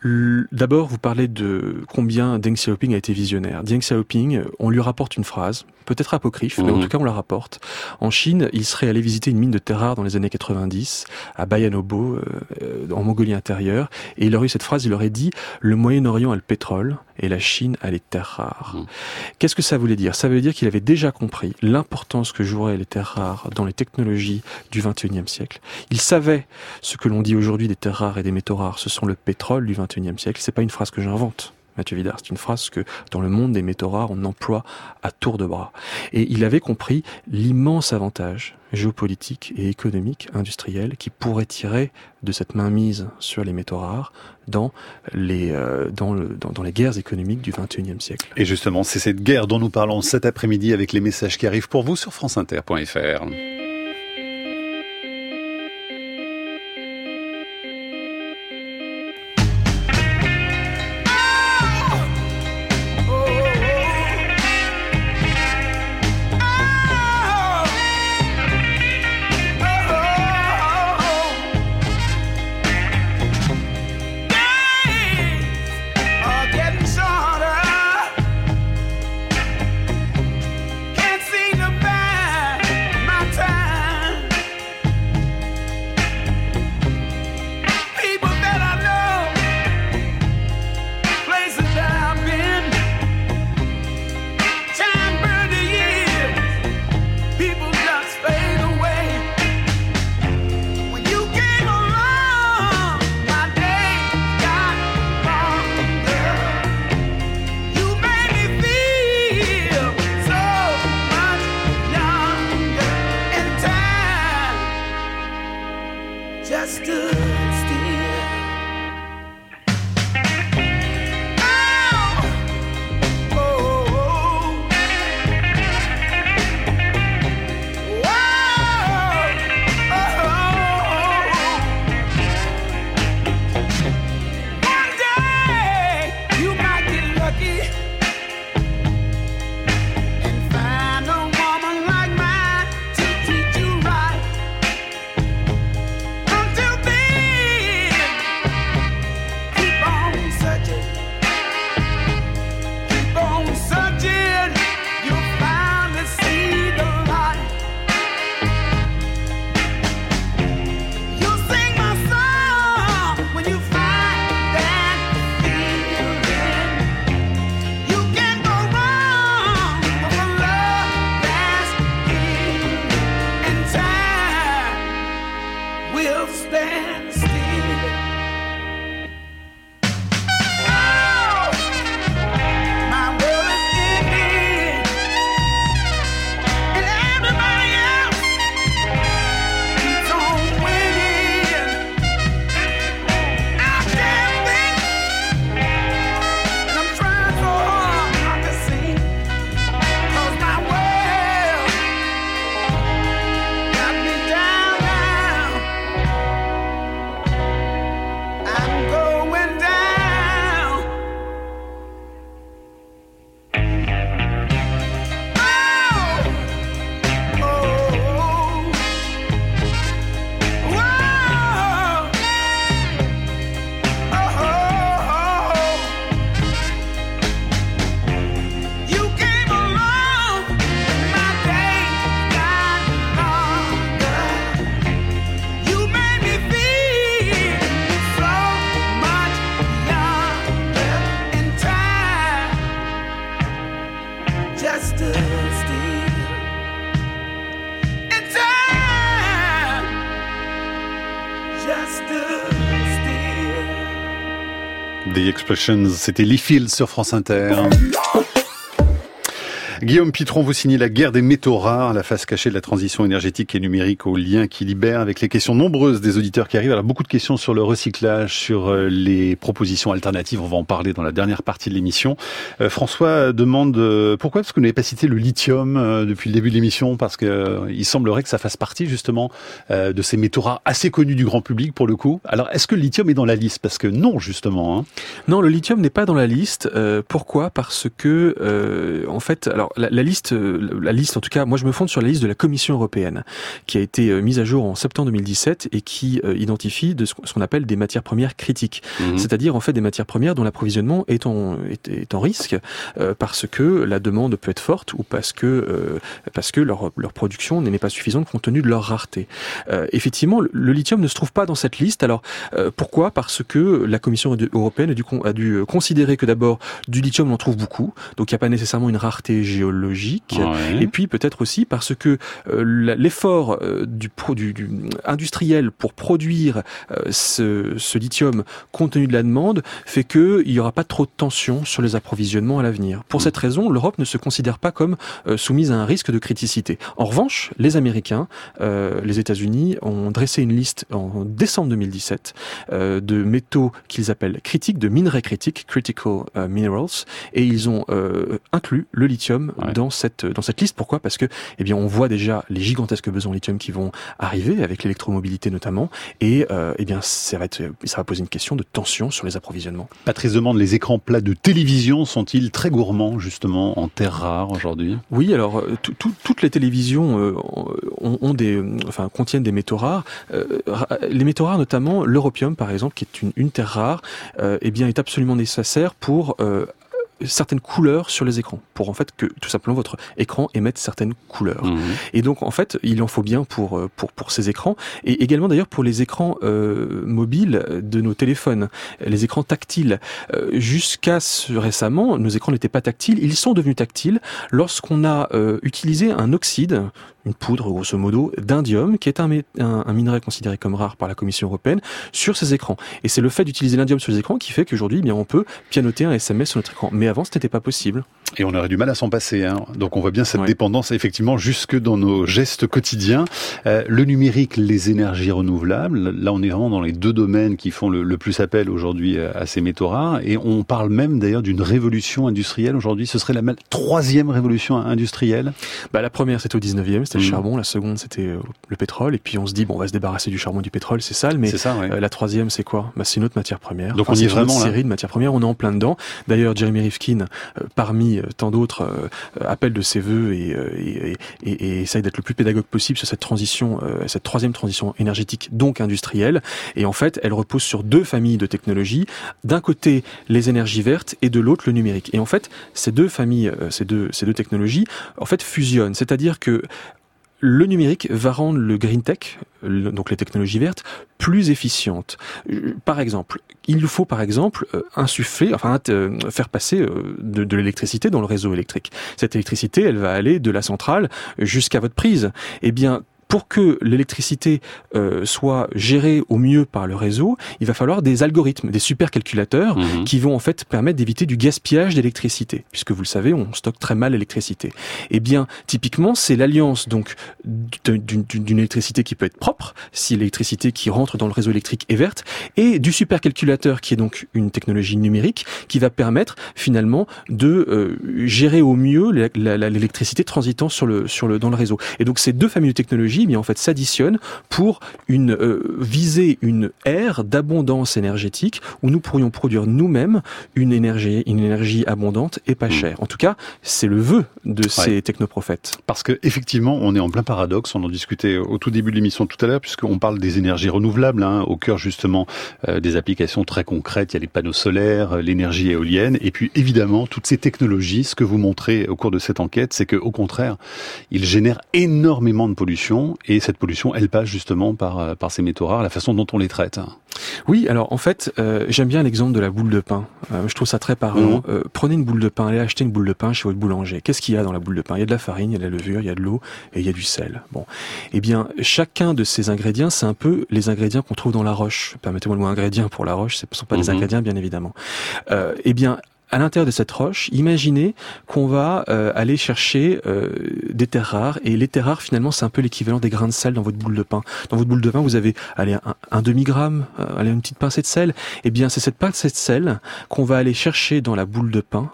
D'abord, vous parlez de combien Deng Xiaoping a été visionnaire. Deng Xiaoping, on lui rapporte une phrase, peut-être apocryphe, mais en mhm. tout cas on la rapporte. En Chine, il serait allé visiter une mine de terre rare dans les années 90, à Bayanobo, euh, en Mongolie intérieure, et il aurait eu cette phrase, il aurait dit « Le Moyen-Orient a le pétrole, et la Chine a les terres rares. Mhm. Qu'est-ce que ça voulait dire? Ça veut dire qu'il avait déjà compris l'importance que joueraient les terres rares dans les technologies du 21e siècle. Il savait ce que l'on dit aujourd'hui des terres rares et des métaux rares, ce sont le pétrole du 21e siècle. C'est pas une phrase que j'invente. Mathieu Vidard. C'est une phrase que dans le monde des métaux rares, on emploie à tour de bras. Et il avait compris l'immense avantage géopolitique et économique, industriel, qui pourrait tirer de cette mainmise sur les métaux rares dans les, euh, dans, dans, les guerres économiques du XXIe siècle. Et justement, c'est cette guerre dont nous parlons cet après-midi avec les messages qui arrivent pour vous sur franceinter.fr. c'était Lee Fields sur France Inter. Guillaume Pitron, vous signez La guerre des métaux rares, la face cachée de la transition énergétique et numérique au lien qui libère avec les questions nombreuses des auditeurs qui arrivent. Alors beaucoup de questions sur le recyclage, sur euh, les propositions alternatives. On va en parler dans la dernière partie de l'émission. Euh, François demande euh, pourquoi? Est-ce que vous n'avez pas cité le lithium depuis le début de l'émission parce que il semblerait que ça fasse partie justement de ces métaux rares assez connus du grand public pour le coup. Alors est-ce que le lithium est dans la liste? Parce que non justement. Hein. Non, le lithium n'est pas dans la liste. pourquoi? Parce que en fait, alors la, liste, euh, la liste en tout cas, moi je me fonde sur la liste de la Commission européenne qui a été euh, mise à jour en septembre 2017 et qui euh, identifie de ce qu'on appelle des matières premières critiques, mhm. c'est-à-dire en fait des matières premières dont l'approvisionnement est en, est, en risque parce que la demande peut être forte ou parce que parce que leur, leur production n'est pas suffisante compte tenu de leur rareté. effectivement, le, lithium ne se trouve pas dans cette liste. Alors pourquoi? Parce que la Commission européenne a dû, a dû considérer que d'abord du lithium on en trouve beaucoup, donc il n'y a pas nécessairement une rareté géologique, et puis peut-être aussi parce que l'effort du, du, du, industriel pour produire ce, ce, lithium compte tenu de la demande fait qu'il n'y aura pas trop de tension sur les approvisionnements à l'avenir. Pour mm. cette raison, l'Europe ne se considère pas comme soumise à un risque de criticité. En revanche, les Américains, les États-Unis ont dressé une liste en décembre 2017 de métaux qu'ils appellent critiques, de minerais critiques, critical euh, minerals, et ils ont euh, inclus le lithium dans cette dans cette liste. Pourquoi? Parce que eh bien on voit déjà les gigantesques besoins en lithium qui vont arriver avec l'électromobilité notamment, et euh, eh bien ça va être ça va poser une question de tension sur les approvisionnements. Patrice demande les écrans plats de télévision sont-ils très gourmands justement en terres rares aujourd'hui? Oui, alors toutes les télévisions ont, des enfin contiennent des métaux rares. les métaux rares notamment l'europium par exemple qui est une, une terre rare, eh bien est absolument nécessaire pour euh, certaines couleurs sur les écrans pour en fait que tout simplement votre écran émette certaines couleurs mhm. et donc en fait il en faut bien pour euh, pour pour ces écrans et également d'ailleurs pour les écrans euh, mobiles de nos téléphones les écrans tactiles jusqu'à récemment nos écrans n'étaient pas tactiles ils sont devenus tactiles lorsqu'on a utilisé un oxyde une poudre grosso modo d'indium, qui est un, un, minerai considéré comme rare par la Commission européenne, sur ces écrans. Et c'est le fait d'utiliser l'indium sur les écrans qui fait qu'aujourd'hui, eh bien, on peut pianoter un SMS sur notre écran. Mais avant, ce n'était pas possible. Et on aurait du mal à s'en passer. Hein. Donc on voit bien cette dépendance effectivement jusque dans nos gestes quotidiens. Euh, le numérique, les énergies renouvelables, là on est vraiment dans les deux domaines qui font le, plus appel aujourd'hui euh, à ces métaux rares. Et on parle même d'ailleurs d'une révolution industrielle aujourd'hui. Ce serait la troisième révolution industrielle bah, La première c'était au 19e, c'était le mm. charbon. La seconde c'était euh, le pétrole. Et puis on se dit, bon on va se débarrasser du charbon du pétrole, c'est sale. Mais ça, la troisième c'est quoi? Bah, C'est une autre matière première. Donc on y est vraiment une série de matières premières, on est en plein dedans. D'ailleurs Jeremy Rifkin, parmi tant d'autres euh, appelle de ses voeux euh, et, et, et, essaye d'être le plus pédagogue possible sur cette transition, euh, cette troisième transition énergétique, donc industrielle. Et en fait, elle repose sur deux familles de technologies. D'un côté, les énergies vertes et de l'autre, le numérique. Et en fait, ces deux familles, ces deux, ces deux technologies, en fait, fusionnent. C'est-à-dire que le numérique va rendre le green tech, donc les technologies vertes, plus efficientes. Par exemple, il faut par exemple euh, insuffler, enfin euh, faire passer euh, de, de l'électricité dans le réseau électrique. Cette électricité, elle va aller de la centrale jusqu'à votre prise. Eh bien, pour que l'électricité euh, soit gérée au mieux par le réseau, il va falloir des algorithmes, des supercalculateurs mhm. qui vont en fait permettre d'éviter du gaspillage d'électricité, puisque vous le savez, on stocke très mal l'électricité. Eh bien, typiquement, c'est l'alliance donc d'une électricité qui peut être propre, si l'électricité qui rentre dans le réseau électrique est verte, et du supercalculateur qui est donc une technologie numérique qui va permettre finalement de euh, gérer au mieux l'électricité transitant sur le sur le dans le réseau. Et donc ces deux familles de technologies mais en fait s'additionnent pour une euh, viser une ère d'abondance énergétique où nous pourrions produire nous-mêmes une énergie, une énergie abondante et pas hmm. chère. En tout cas, c'est le vœu de ces technoprophètes. Parce que effectivement, on est en plein paradoxe. On en discutait au tout début de l'émission tout à l'heure, puisqu'on parle des énergies renouvelables, hein, au cœur justement euh, des applications très concrètes. Il y a les panneaux solaires, euh, l'énergie éolienne, et puis évidemment toutes ces technologies. Ce que vous montrez au cours de cette enquête, c'est que au contraire, ils génèrent énormément de pollution et cette pollution, elle passe justement par, euh, par ces métaux rares, la façon dont on les traite. Oui, alors en fait, euh, j'aime bien l'exemple de la boule de pain. Euh, je trouve ça très parlant. Mhm. prenez une boule de pain, allez acheter une boule de pain chez votre boulanger. Qu'est-ce qu'il y a dans la boule de pain Il y a de la farine, il y a de la levure, il y a de l'eau et il y a du sel. Bon, eh bien, chacun de ces ingrédients, c'est un peu les ingrédients qu'on trouve dans la roche. Permettez-moi le mot ingrédient pour la roche, ce ne sont pas des mhm. ingrédients, bien évidemment. eh bien, à l'intérieur de cette roche, imaginez qu'on va euh, aller chercher euh, des terres rares et les terres rares finalement c'est un peu l'équivalent des grains de sel dans votre boule de pain. Dans votre boule de pain, vous avez allez un, demi gramme, euh, allez une petite pincée de sel. Eh bien, c'est cette pincée de sel qu'on va aller chercher dans la boule de pain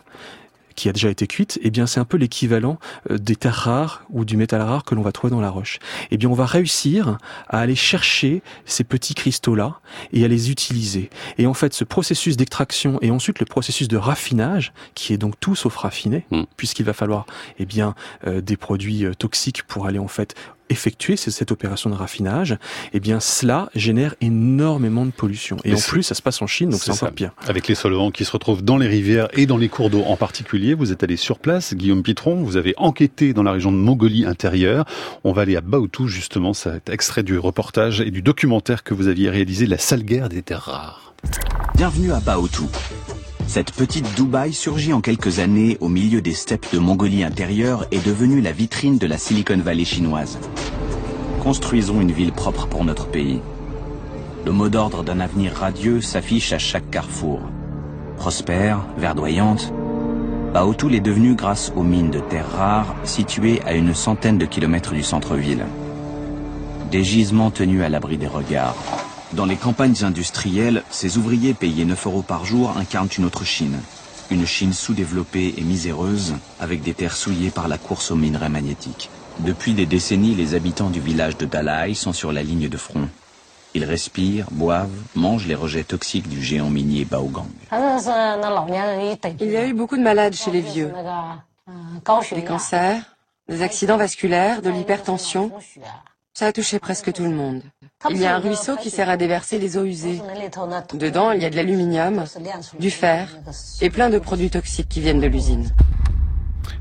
qui a déjà été cuite, eh bien c'est un peu l'équivalent euh, des terres rares ou du métal rare que l'on va trouver dans la roche. Eh bien on va réussir à aller chercher ces petits cristaux-là et à les utiliser. Et en fait ce processus d'extraction et ensuite le processus de raffinage, qui est donc tout sauf raffiné, mm. puisqu'il va falloir eh bien euh, des produits euh, toxiques pour aller en fait effectuer cette opération de raffinage, eh bien cela génère énormément de pollution. Et, en plus, ça se passe en Chine, donc c'est encore pire. Avec les solvants qui se retrouvent dans les rivières et dans les cours d'eau en particulier, vous êtes allé sur place, Guillaume Pitron, vous avez enquêté dans la région de Mongolie intérieure. On va aller à Baotou, justement, cet extrait du reportage et du documentaire que vous aviez réalisé, La sale guerre des terres rares. Bienvenue à Baotou. Cette petite Dubaï surgit en quelques années au milieu des steppes de Mongolie intérieure et devenue la vitrine de la Silicon Valley chinoise. Construisons une ville propre pour notre pays. Le mot d'ordre d'un avenir radieux s'affiche à chaque carrefour. Prospère, verdoyante, Baotul est devenue grâce aux mines de terres rares situées à une centaine de kilomètres du centre-ville. Des gisements tenus à l'abri des regards. Dans les campagnes industrielles, ces ouvriers payés 9 euros par jour incarnent une autre Chine. Une Chine sous-développée et miséreuse, avec des terres souillées par la course aux minerais magnétiques. Depuis des décennies, les habitants du village de Dalai sont sur la ligne de front. Ils respirent, boivent, mangent les rejets toxiques du géant minier Baogang. Il y a eu beaucoup de malades chez les vieux. Des cancers, des accidents vasculaires, de l'hypertension. Ça a touché presque tout le monde. Il y a un ruisseau qui sert à déverser les eaux usées. Dedans, il y a de l'aluminium, du fer et plein de produits toxiques qui viennent de l'usine.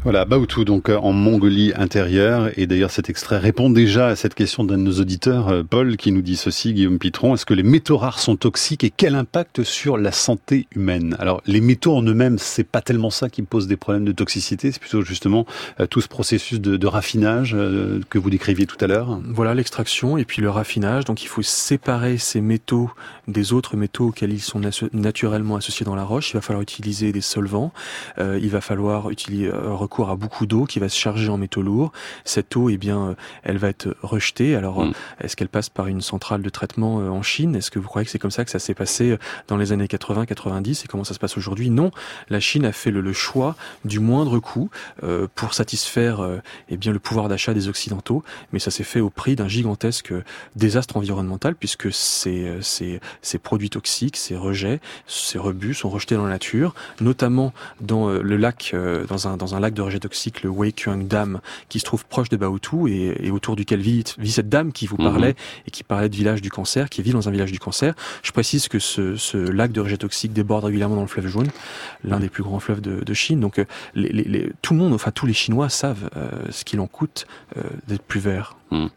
Voilà, Baoutou, donc euh, en Mongolie intérieure. Et d'ailleurs, cet extrait répond déjà à cette question d'un de nos auditeurs, euh, Paul, qui nous dit ceci, Guillaume Pitron. Est-ce que les métaux rares sont toxiques et quel impact sur la santé humaine? Alors, les métaux en eux-mêmes, c'est pas tellement ça qui pose des problèmes de toxicité, c'est plutôt justement euh, tout ce processus de raffinage que vous décriviez tout à l'heure. Voilà, l'extraction et puis le raffinage. Donc, il faut séparer ces métaux des autres métaux auxquels ils sont naturellement associés dans la roche. Il va falloir utiliser des solvants. il va falloir utiliser recours à beaucoup d'eau qui va se charger en métaux lourds. Cette eau, eh bien, euh, elle va être rejetée. Alors, mm. euh, est-ce qu'elle passe par une centrale de traitement euh, en Chine? Est-ce que vous croyez que c'est comme ça que ça s'est passé dans les années 80-90 et comment ça se passe aujourd'hui? Non, la Chine a fait le, choix du moindre coût pour satisfaire eh bien le pouvoir d'achat des occidentaux, mais ça s'est fait au prix d'un gigantesque désastre environnemental puisque ces, ces, ces produits toxiques, ces rejets, ces rebus sont rejetés dans la nature, notamment dans le lac, dans un dans un lac de rejet toxique, le Weikyung Dam, qui se trouve proche de Baotou et, autour duquel vit, vit, cette dame qui vous mhm. parlait et qui parlait de village du cancer, qui vit dans un village du cancer. Je précise que ce, lac de rejet toxique déborde régulièrement dans le fleuve jaune, l'un des plus grands fleuves de, Chine. Donc euh, les, tout le monde, enfin tous les Chinois savent euh, ce qu'il en coûte euh, d'être plus vert. Hmm.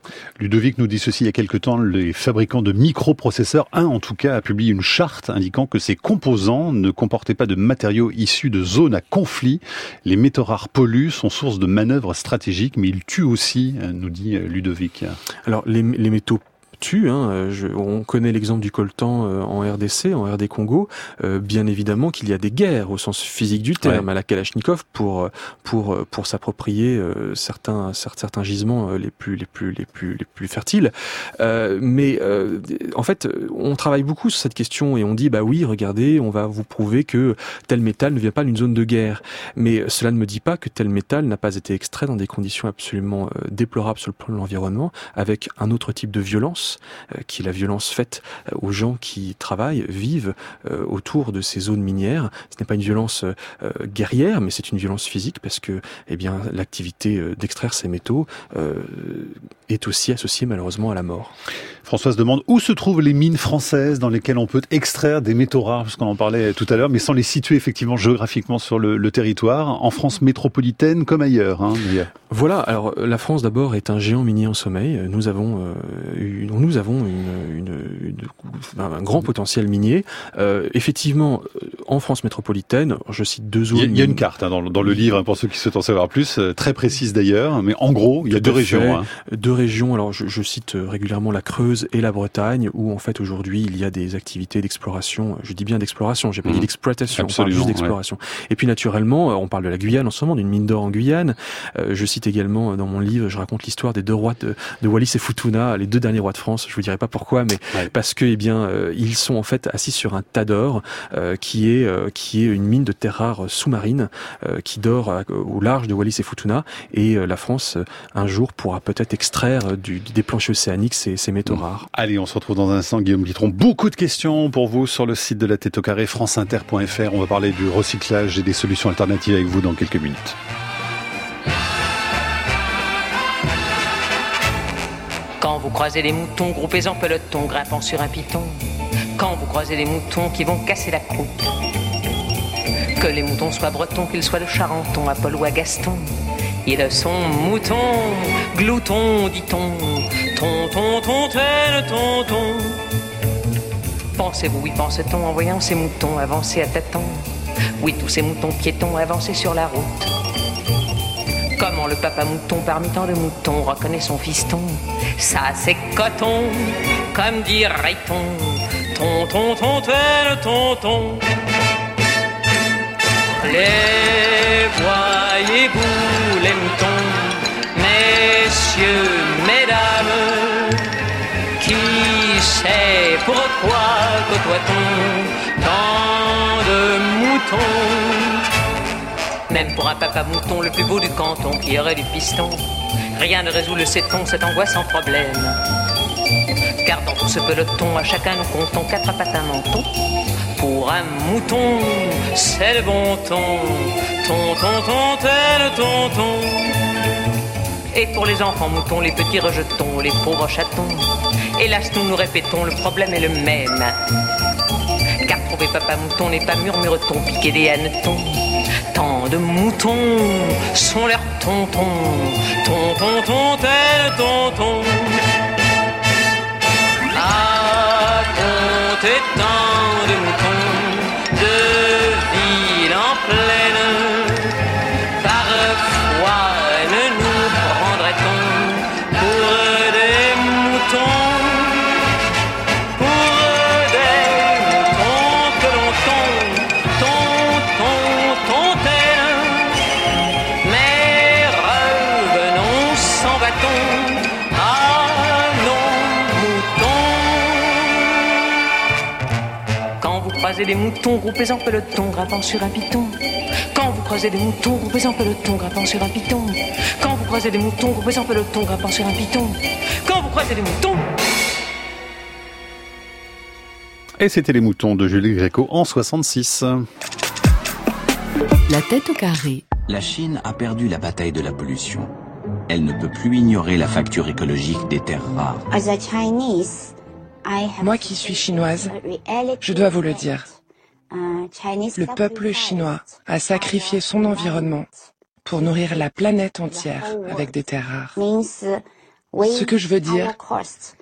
Ludovic nous dit ceci il y a quelque temps, les fabricants de microprocesseurs, un en tout cas, a publié une charte indiquant que ces composants ne comportaient pas de matériaux issus de zones à conflit. Les métaux rares polluent, sont source de manœuvres stratégiques, mais ils tuent aussi, nous dit Ludovic. Alors les, les métaux tue. Hein. Euh, je, on connaît l'exemple du coltan euh, en RDC, en RD Congo. Euh, bien évidemment qu'il y a des guerres au sens physique du terme à la Kalachnikov pour pour pour s'approprier certains certains gisements les plus les plus les plus les plus fertiles. mais en fait, on travaille beaucoup sur cette question et on dit bah oui, regardez, on va vous prouver que tel métal ne vient pas d'une zone de guerre. Mais cela ne me dit pas que tel métal n'a pas été extrait dans des conditions absolument déplorables sur le plan de l'environnement, avec un autre type de violence euh, qui est la violence faite euh, aux gens qui travaillent, vivent euh, autour de ces zones minières. Ce n'est pas une violence guerrière, mais c'est une violence physique parce que, eh bien, l'activité d'extraire ces métaux est aussi associée malheureusement à la mort. Françoise demande où se trouvent les mines françaises dans lesquelles on peut extraire des métaux rares, parce qu'on en parlait tout à l'heure, mais sans les situer effectivement géographiquement sur le, territoire, en France métropolitaine comme ailleurs. Hein, voilà, alors la France d'abord est un géant minier en sommeil. Nous avons, euh, nous avons une, un grand potentiel minier. Euh, effectivement, euh, en France métropolitaine, je cite deux zones. Il y a, une carte hein, dans, dans, le livre, hein, pour ceux qui souhaitent en savoir plus, euh, très précise d'ailleurs, mais en gros, il y a deux régions. Hein. Deux régions, alors je, je cite régulièrement la Creuse et la Bretagne, où en fait aujourd'hui il y a des activités d'exploration. Je dis bien d'exploration, j'ai pas dit mmh. d'exploitation, on parle juste d'exploration. Et puis naturellement, euh, on parle de la Guyane en ce moment, d'une mine d'or en Guyane. Euh, je cite également euh, dans mon livre, je raconte l'histoire des deux rois de, de, Wallis et Futuna, les deux derniers rois de France. Je vous dirai pas pourquoi, mais parce que eh bien ils sont en fait assis sur un tas d'or qui est qui est une mine de terre rare sous-marine qui dort au large de Wallis et Futuna. Et la France un jour pourra peut-être extraire du, des planches océaniques ces, ces métaux rares. Allez, on se retrouve dans un instant, Guillaume Bitron. Beaucoup de questions pour vous sur le site de la tête au carré, franceinter.fr. On va parler du recyclage et des solutions alternatives avec vous dans quelques minutes. Vous croisez des moutons groupés en peloton, grimpant sur un piton. Quand vous croisez des moutons qui vont casser la croûte. Que les moutons soient bretons, qu'ils soient de Charenton, à Paul ou à Gaston. Ils sont moutons, gloutons, dit-on. Tonton, tontaine, tonton. Pensez-vous, oui, pense-t-on, en voyant ces moutons avancer à tâtons Oui, tous ces moutons piétons avançaient sur la route. Comment le papa mouton parmi tant de moutons reconnaît son fiston? Ça c'est coton, comme dirait-on. Tonton, tonton, tonton. Les voyez-vous les moutons, messieurs, mesdames, qui sait pourquoi côtoie-t-on tant de moutons? Même pour un papa mouton le plus beau du canton qui aurait du piston, rien ne résout le sait-on cette angoisse sans problème. Car dans tout ce peloton, à chacun nous comptons quatre pattes à menton. Pour un mouton, c'est le bon ton. Ton, ton, ton, tel tonton. Et pour les enfants moutons, les petits rejetons, les pauvres chatons. Hélas, nous nous répétons, le problème est le même. Car trouver papa mouton n'est pas murmure-t-on, piquer des hannetons. Tant de moutons sont leurs tontons. Ton, ton, ton, tel tonton. À compter tant de moutons de ville en pleine. Croisez des moutons groupés en peloton, grimpant sur un piton. Quand vous croisez des moutons groupés en peloton, grimpant sur un piton. Quand vous croisez des moutons groupés en peloton, grimpant sur un piton. Quand vous croisez des moutons. Et c'était les moutons de Julie Gréco en 66. La tête au carré. La Chine a perdu la bataille de la pollution. Elle ne peut plus ignorer la facture écologique des terres rares. Moi qui suis chinoise, je dois vous le dire. Le peuple chinois a sacrifié son environnement pour nourrir la planète entière avec des terres rares. Ce que je veux dire,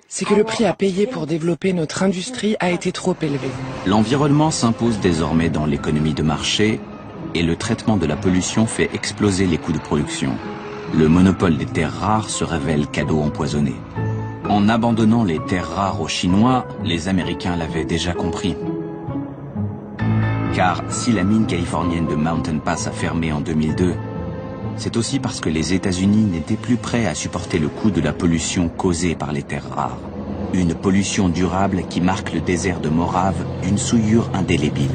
c'est que le prix à payer pour développer notre industrie a été trop élevé. L'environnement s'impose désormais dans l'économie de marché et le traitement de la pollution fait exploser les coûts de production. Le monopole des terres rares se révèle cadeau empoisonné. En abandonnant les terres rares aux Chinois, les Américains l'avaient déjà compris. Car si la mine californienne de Mountain Pass a fermé en 2002, c'est aussi parce que les États-Unis n'étaient plus prêts à supporter le coût de la pollution causée par les terres rares. Une pollution durable qui marque le désert de Morave d'une souillure indélébile.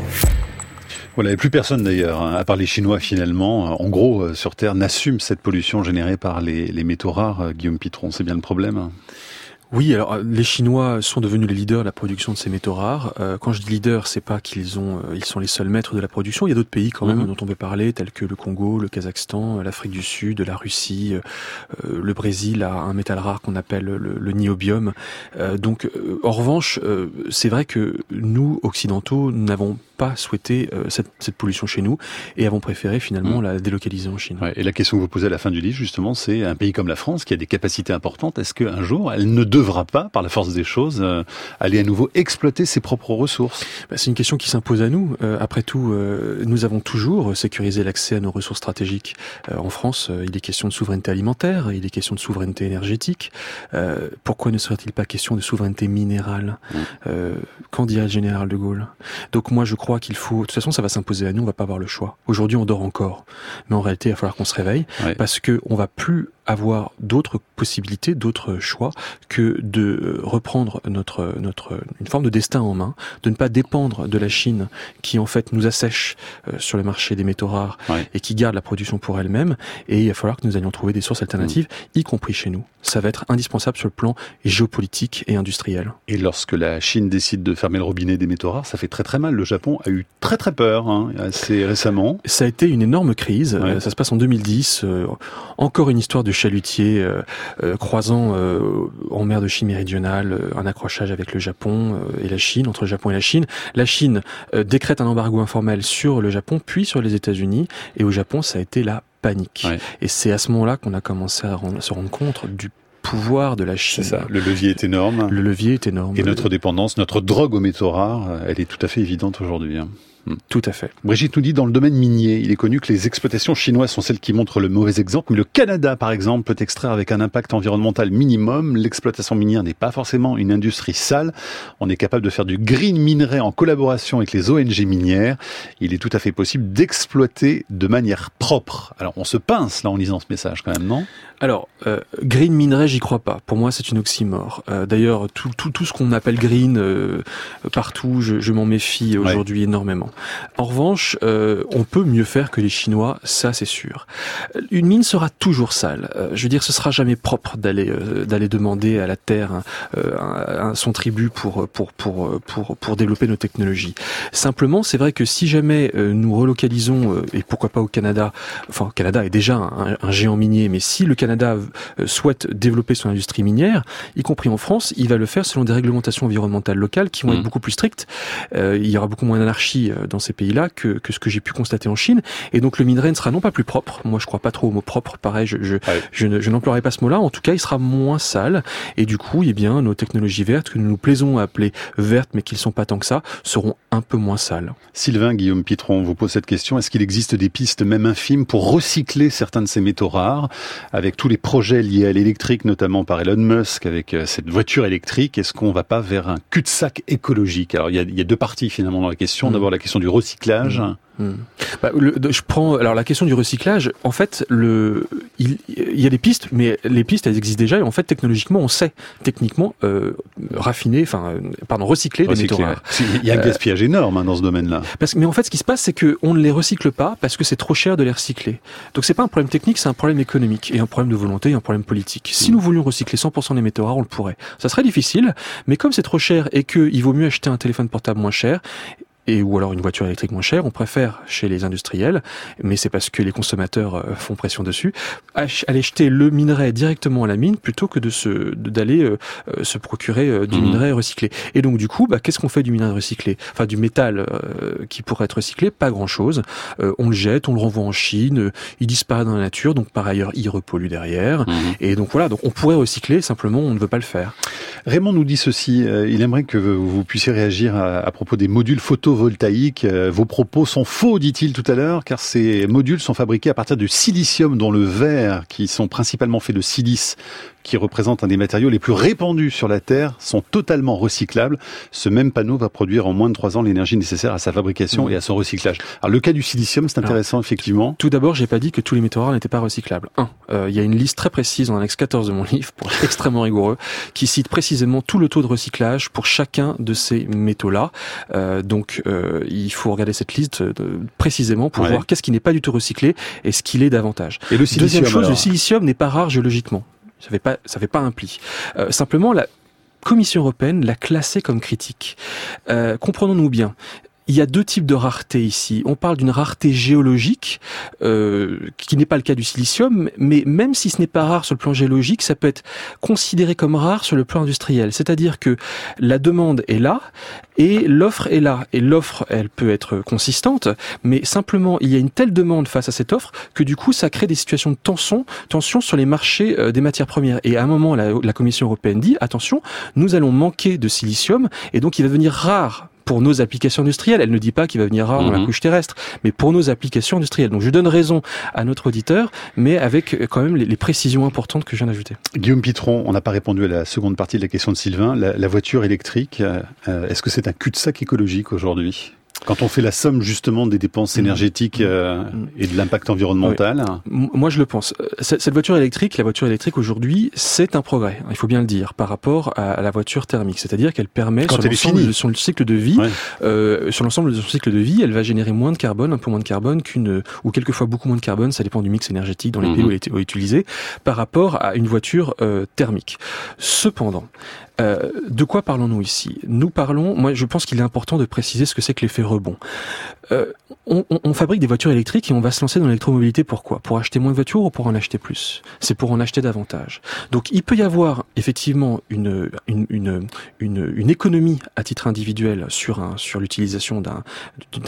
Voilà, et plus personne d'ailleurs, hein, à part les Chinois finalement, en gros, euh, sur Terre, n'assume cette pollution générée par les, les métaux rares. Euh, Guillaume Pitron, c'est bien le problème oui, alors euh, les Chinois sont devenus les leaders de la production de ces métaux rares. Euh, quand je dis leaders, c'est pas qu'ils ont, euh, ils sont les seuls maîtres de la production. Il y a d'autres pays quand même Mhm. dont on peut parler, tels que le Congo, le Kazakhstan, l'Afrique du Sud, la Russie, euh, le Brésil a un métal rare qu'on appelle le, le niobium. Euh, donc, euh, en revanche, euh, c'est vrai que nous occidentaux n'avons pas souhaité euh, cette, cette pollution chez nous et avons préféré finalement la délocaliser en Chine. Ouais, et la question que vous posez à la fin du livre, justement, c'est un pays comme la France qui a des capacités importantes. Est-ce qu'un jour, elle ne devra pas, par la force des choses, euh, aller à nouveau exploiter ses propres ressources? Bah, C'est une question qui s'impose à nous. Euh, après tout, nous avons toujours sécurisé l'accès à nos ressources stratégiques. En France, il est question de souveraineté alimentaire, il est question de souveraineté énergétique. Pourquoi ne serait-il pas question de souveraineté minérale? Euh, Qu'en dirait le général de Gaulle? Donc moi, je crois qu'il faut... De toute façon, ça va s'imposer à nous, on va pas avoir le choix. Aujourd'hui, on dort encore. Mais en réalité, il va falloir qu'on se réveille parce que on va plus avoir d'autres possibilités, d'autres choix que de euh, reprendre notre notre une forme de destin en main, de ne pas dépendre de la Chine qui en fait nous assèche euh, sur le marché des métaux rares et qui garde la production pour elle-même. Et il va falloir que nous allions trouver des sources alternatives, y compris chez nous. Ça va être indispensable sur le plan géopolitique et industriel. Et lorsque la Chine décide de fermer le robinet des métaux rares, ça fait très très mal. Le Japon a eu très très peur hein, assez récemment. Ça a été une énorme crise. Ça se passe en 2010. euh, encore une histoire de chalutier euh, euh, croisant euh, en mer de Chine méridionale un accrochage avec le Japon et la Chine, entre le Japon et la Chine. La Chine décrète un embargo informel sur le Japon, puis sur les États-Unis. Et au Japon, ça a été la panique. Et c'est à ce moment-là qu'on a commencé à rendre- se rendre compte du pouvoir de la Chine. C'est ça. Le levier est énorme. Le levier est énorme. Et notre dépendance, notre drogue aux métaux rares, elle est tout à fait évidente aujourd'hui. Hmm. Tout à fait. Brigitte nous dit dans le domaine minier, il est connu que les exploitations chinoises sont celles qui montrent le mauvais exemple. Le Canada, par exemple, peut extraire avec un impact environnemental minimum. L'exploitation minière n'est pas forcément une industrie sale. On est capable de faire du green minerai en collaboration avec les ONG minières. Il est tout à fait possible d'exploiter de manière propre. Alors on se pince là en lisant ce message quand même, non? Alors, euh, green minerai, j'y crois pas. Pour moi, c'est une oxymore. Euh, D'ailleurs, tout, tout, tout ce qu'on appelle green euh, partout, je, je m'en méfie aujourd'hui énormément. En revanche, euh, on peut mieux faire que les Chinois, ça c'est sûr. Une mine sera toujours sale. Euh, je veux dire, ce sera jamais propre d'aller d'aller demander à la terre un, son tribut pour pour pour pour pour développer nos technologies. Simplement, c'est vrai que si jamais nous relocalisons et pourquoi pas au Canada, enfin, le Canada est déjà un, un géant minier, mais si le Canada euh, souhaite développer son industrie minière, y compris en France, il va le faire selon des réglementations environnementales locales qui vont être mmh. beaucoup plus strictes. Euh, il y aura beaucoup moins d'anarchie euh, dans ces pays-là que, que, ce que j'ai pu constater en Chine. Et donc le minerai ne sera non pas plus propre. Moi, je crois pas trop au mot propre. Pareil, je, je, je, n'emploierai pas ce mot-là. En tout cas, il sera moins sale. Et du coup, eh bien, nos technologies vertes, que nous nous plaisons à appeler vertes, mais qui ne sont pas tant que ça, seront un peu moins sales. Sylvain Guillaume Pitron vous pose cette question. Est-ce qu'il existe des pistes, même infimes, pour recycler certains de ces métaux rares avec tous les projets liés à l'électrique, notamment par Elon Musk avec euh, cette voiture électrique, est-ce qu'on va pas vers un cul-de-sac écologique? Alors il y, a, il y, a, deux parties finalement dans la question. Mmh. D'abord la question du recyclage. Mmh. Hmm. Bah, le, je prends alors la question du recyclage. En fait, le, il, il, y a des pistes, mais les pistes elles existent déjà et en fait technologiquement on sait techniquement euh, raffiner, enfin euh, pardon recycler, des métaux rares. Il y a un euh, gaspillage énorme hein, dans ce domaine-là. Parce mais en fait ce qui se passe c'est que on ne les recycle pas parce que c'est trop cher de les recycler. Donc c'est pas un problème technique, c'est un problème économique et un problème de volonté et un problème politique. Si hmm. nous voulions recycler 100% des métaux rares, on le pourrait. Ça serait difficile, mais comme c'est trop cher et qu'il vaut mieux acheter un téléphone portable moins cher, et ou alors une voiture électrique moins chère, on préfère chez les industriels, mais c'est parce que les consommateurs euh, font pression dessus, aller jeter le minerai directement à la mine plutôt que de se d'aller euh, euh, se procurer du mmh. minerai recyclé. Et donc du coup, bah, qu'est-ce qu'on fait du minerai recyclé? Enfin du métal qui pourrait être recyclé, pas grand-chose. on le jette, on le renvoie en Chine, il disparaît dans la nature, donc par ailleurs il repollue derrière. Mmh. Et donc voilà, donc on pourrait recycler, simplement on ne veut pas le faire. Raymond nous dit ceci, il aimerait que vous puissiez réagir à, à propos des modules photo photovoltaïque. Euh, vos propos sont faux, dit-il tout à l'heure, car ces modules sont fabriqués à partir du silicium, dont le verre, qui sont principalement faits de silice, qui représente un des matériaux les plus répandus sur la Terre, sont totalement recyclables. Ce même panneau va produire en moins de trois ans l'énergie nécessaire à sa fabrication mmh. et à son recyclage. Alors le cas du silicium, c'est intéressant effectivement. Tout d'abord, j'ai pas dit que tous les métaux rares n'étaient pas recyclables. Un, euh, il y a une liste très précise dans l'annexe 14 de mon livre, pour être extrêmement rigoureux, qui cite précisément tout le taux de recyclage pour chacun de ces métaux-là. Euh, donc euh, il faut regarder cette liste précisément pour voir qu'est-ce qui n'est pas du tout recyclé et ce qu'il est davantage. Et le silicium, Deuxième chose, le silicium n'est pas rare géologiquement. Ça fait pas, fait pas un pli. Euh, simplement, la Commission européenne l'a classé comme critique. Euh, comprenons-nous bien il y a deux types de rareté ici. On parle d'une rareté géologique, euh, qui n'est pas le cas du silicium, mais même si ce n'est pas rare sur le plan géologique, ça peut être considéré comme rare sur le plan industriel. C'est-à-dire que la demande est là et l'offre est là. Et l'offre, elle peut être consistante, mais simplement il y a une telle demande face à cette offre que du coup ça crée des situations de tension, tension sur les marchés euh, des matières premières. Et à un moment, la, la Commission européenne dit attention, nous allons manquer de silicium et donc il va devenir rare pour nos applications industrielles. Elle ne dit pas qu'il va venir rare dans la mhm. couche terrestre, mais pour nos applications industrielles. Donc je donne raison à notre auditeur, mais avec euh, quand même les, précisions importantes que je viens d'ajouter. Guillaume Pitron, on n'a pas répondu à la seconde partie de la question de Sylvain. La, la voiture électrique, euh, euh, est-ce que c'est un cul-de-sac écologique aujourd'hui? Quand on fait la somme justement des dépenses mmh. énergétiques euh, et de l'impact environnemental Moi je le pense. Euh, cette voiture électrique, la voiture électrique aujourd'hui, c'est un progrès, il faut bien le dire, par rapport à la voiture thermique. C'est-à-dire qu'elle permet, Quand sur l'ensemble de son cycle de vie, euh, sur l'ensemble de son cycle de vie, elle va générer moins de carbone, un peu moins de carbone qu'une, ou quelquefois beaucoup moins de carbone, ça dépend du mix énergétique dans les pays où elle est utilisée, par rapport à une voiture euh, thermique. Cependant, euh, de quoi parlons-nous ici? Nous parlons, moi je pense qu'il est important de préciser ce que c'est que l'effet rebond. Euh, on, fabrique des voitures électriques et on va se lancer dans l'électromobilité pourquoi? Pour acheter moins de voitures ou pour en acheter plus? C'est pour en acheter davantage. Donc il peut y avoir effectivement une, une, économie à titre individuel sur, l'utilisation d'un,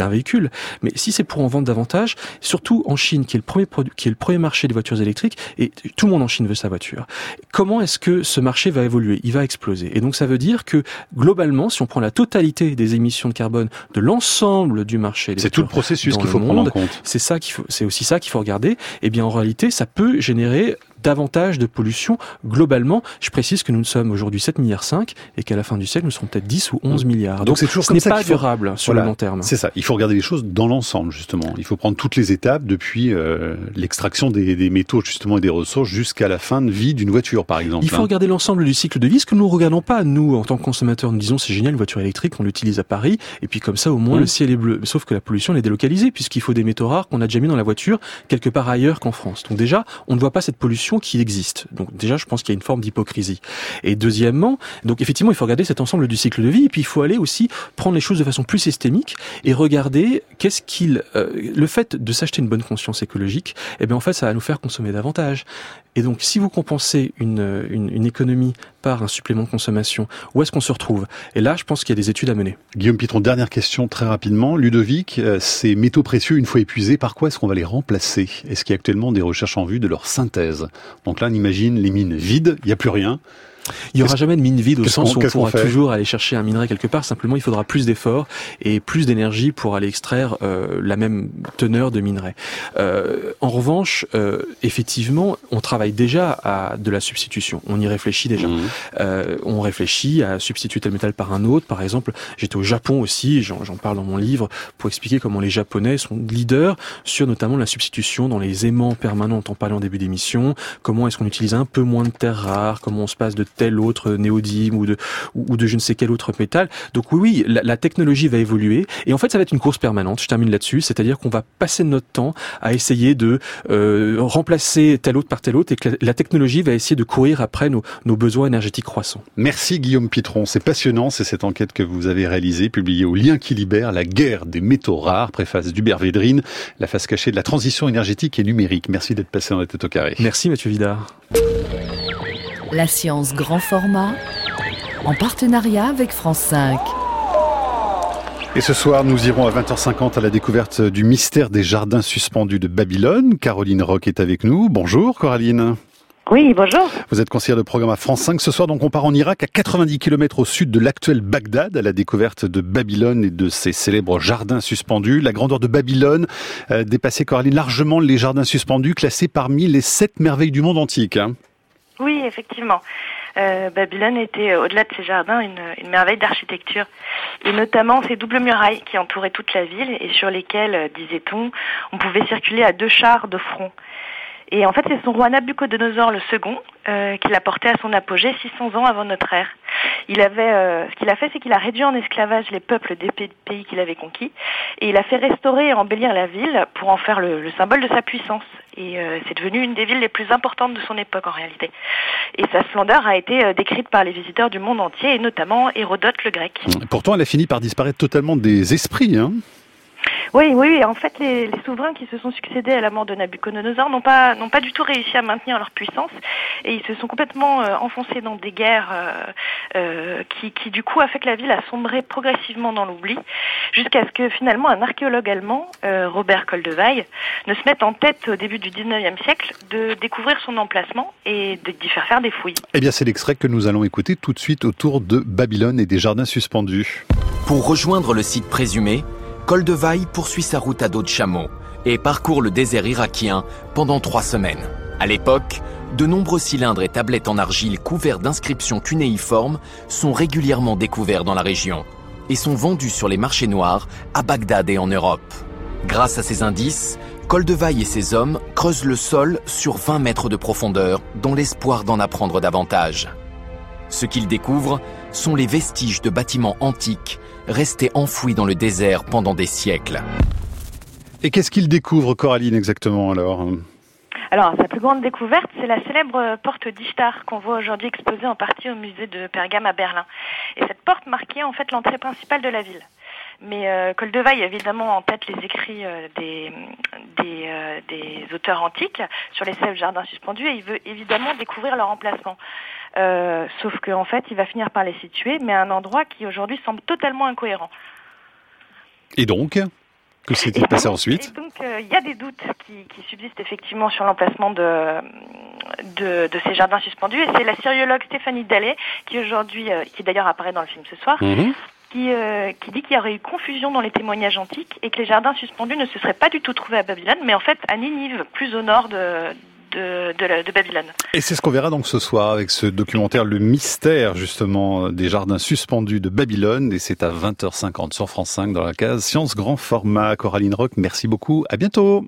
véhicule, mais si c'est pour en vendre davantage, surtout en Chine qui est le premier qui est le premier marché des voitures électriques et tout le monde en Chine veut sa voiture. Comment est-ce que ce marché va évoluer? Il va exploser. Et donc ça veut dire que globalement, si on prend la totalité des émissions de carbone de l'ensemble du marché. C'est tout le processus qu'il faut prendre en compte. C'est ça qu'il faut, c'est aussi ça qu'il faut regarder. Eh bien, en réalité, ça peut générer davantage de pollution globalement. Je précise que nous ne sommes aujourd'hui 7 milliards 5 et qu'à la fin du siècle, nous serons peut-être 10 ou 11 milliards. Donc, c'est toujours ce n'est pas durable sur le long terme. C'est ça. Il faut regarder les choses dans l'ensemble, justement. Il faut prendre toutes les étapes depuis euh, l'extraction des, des, métaux, justement, et des ressources jusqu'à la fin de vie d'une voiture, par exemple. Il faut hein. regarder l'ensemble du cycle de vie, ce que nous ne regardons pas, nous, en tant que consommateurs. Nous disons, c'est génial, une voiture électrique, on l'utilise à Paris, et puis comme ça, au moins, mmh. le ciel est bleu. Sauf que la pollution, elle est délocalisée, puisqu'il faut des métaux rares qu'on a déjà mis dans la voiture quelque part ailleurs qu'en France. Donc déjà, on ne voit pas cette pollution qui existe. Donc déjà, je pense qu'il y a une forme d'hypocrisie. Et deuxièmement, donc effectivement, il faut regarder cet ensemble du cycle de vie, et puis il faut aller aussi prendre les choses de façon plus systémique et regarder qu'est-ce qu'il, euh, le fait de s'acheter une bonne conscience écologique, eh bien en fait, ça va nous faire consommer davantage. Et donc, si vous compensez une, une, une économie par un supplément de consommation, où est-ce qu'on se retrouve? Et là, je pense qu'il y a des études à mener. Guillaume Pitron, dernière question très rapidement. Ludovic, euh, ces métaux précieux, une fois épuisés, par quoi est-ce qu'on va les remplacer? Est-ce qu'il y a actuellement des recherches en vue de leur synthèse? Donc là, on imagine les mines vides, il n'y a plus rien. Il n'y aura jamais de mine vide au sens où on pourra toujours aller chercher un minerai quelque part. Simplement, il faudra plus d'efforts et plus d'énergie pour aller extraire euh, la même teneur de minerai. Euh, en revanche, euh, effectivement, on travaille déjà à de la substitution. On y réfléchit déjà. Mmh. Euh, on réfléchit à substituer tel métal par un autre. Par exemple, j'étais au Japon aussi, j'en parle dans mon livre, pour expliquer comment les Japonais sont leaders sur notamment la substitution dans les aimants permanents, dont on parlait en début d'émission. Comment est-ce qu'on utilise un peu moins de terres rares? Comment on se passe de tel autre néodyme ou de, ou de je ne sais quel autre métal. Donc oui, oui, la, la, technologie va évoluer et en fait ça va être une course permanente. Je termine là-dessus, c'est-à-dire qu'on va passer notre temps à essayer de euh, remplacer tel autre par tel autre et que la, technologie va essayer de courir après nos, nos besoins énergétiques croissants. Merci Guillaume Pitron, c'est passionnant, c'est cette enquête que vous avez réalisée, publiée au Lien qui libère, la guerre des métaux rares, préface d'Hubert Védrine, la face cachée de la transition énergétique et numérique. Merci d'être passé dans la tête au carré. Merci Mathieu Vidard. La science grand format, en partenariat avec France 5. Et ce soir, nous irons à 20h50 à la découverte du mystère des jardins suspendus de Babylone. Caroline Rock est avec nous. Bonjour Coraline. Oui, bonjour. Vous êtes conseillère de programme à France 5. Ce soir, donc, on part en Irak, à 90 km au sud de l'actuel Bagdad, à la découverte de Babylone et de ses célèbres jardins suspendus. La grandeur de Babylone euh, dépassait, Coraline, largement les jardins suspendus, classés parmi les sept merveilles du monde antique. Hein. Oui, effectivement. Euh, Babylone était, euh, au-delà de ses jardins, une, une merveille d'architecture. Et notamment ces doubles murailles qui entouraient toute la ville et sur lesquelles, euh, disait-on, on pouvait circuler à deux chars de front. Et en fait, c'est son roi Nabucodonosor le second euh, qui l'a porté à son apogée 600 ans avant notre ère. Il avait, euh, ce qu'il a fait, c'est qu'il a réduit en esclavage les peuples des pays qu'il avait conquis, et il a fait restaurer et embellir la ville pour en faire le, le symbole de sa puissance. Et euh, c'est devenu une des villes les plus importantes de son époque en réalité. Et sa splendeur a été euh, décrite par les visiteurs du monde entier, et notamment Hérodote le grec. Pourtant, elle a fini par disparaître totalement des esprits. Hein oui, oui, en fait, les, les, souverains qui se sont succédés à la mort de Nabucodonosor n'ont pas, n'ont pas du tout réussi à maintenir leur puissance et ils se sont complètement euh, enfoncés dans des guerres euh, euh, qui, qui, du coup, a fait que la ville a sombré progressivement dans l'oubli jusqu'à ce que finalement un archéologue allemand, euh, Robert Koldewey, ne se mette en tête au début du 19e siècle de découvrir son emplacement et d'y faire faire des fouilles. Eh bien, c'est l'extrait que nous allons écouter tout de suite autour de Babylone et des jardins suspendus. Pour rejoindre le site présumé, Koldevaï poursuit sa route à dos de chameau et parcourt le désert irakien pendant trois semaines. À l'époque, de nombreux cylindres et tablettes en argile couverts d'inscriptions cunéiformes sont régulièrement découverts dans la région et sont vendus sur les marchés noirs à Bagdad et en Europe. Grâce à ces indices, Koldevaï et ses hommes creusent le sol sur 20 mètres de profondeur dans l'espoir d'en apprendre davantage. Ce qu'ils découvrent sont les vestiges de bâtiments antiques restés enfouis dans le désert pendant des siècles. Et qu'est-ce qu'ils découvrent, Coraline, exactement alors? Alors, sa plus grande découverte, c'est la célèbre porte d'Ishtar qu'on voit aujourd'hui exposée en partie au musée de Pergame à Berlin. Et cette porte marquait en fait l'entrée principale de la ville. Mais euh, Koldevaï évidemment en tête les écrits euh, des, des, euh, des, auteurs antiques sur les sèves jardins suspendus et il veut évidemment découvrir leur emplacement. Euh, sauf qu'en fait, il va finir par les situer, mais à un endroit qui aujourd'hui semble totalement incohérent. Et donc que s'est-il passé ensuite Donc, il euh, y a des doutes qui, qui subsistent effectivement sur l'emplacement de, de, de, ces jardins suspendus. Et c'est la syriologue Stéphanie Dallet, qui aujourd'hui, euh, qui d'ailleurs apparaît dans le film ce soir, mmh qui, qui dit qu'il y aurait eu confusion dans les témoignages antiques et que les jardins suspendus ne se seraient pas du tout trouvés à Babylone, mais en fait à Ninive, plus au nord de, de, Babylone. Et c'est ce qu'on verra donc ce soir avec ce documentaire Le mystère justement des jardins suspendus de Babylone et c'est à 20h50 sur France 5 dans la case Science Grand Format. Coraline Rock, merci beaucoup, à bientôt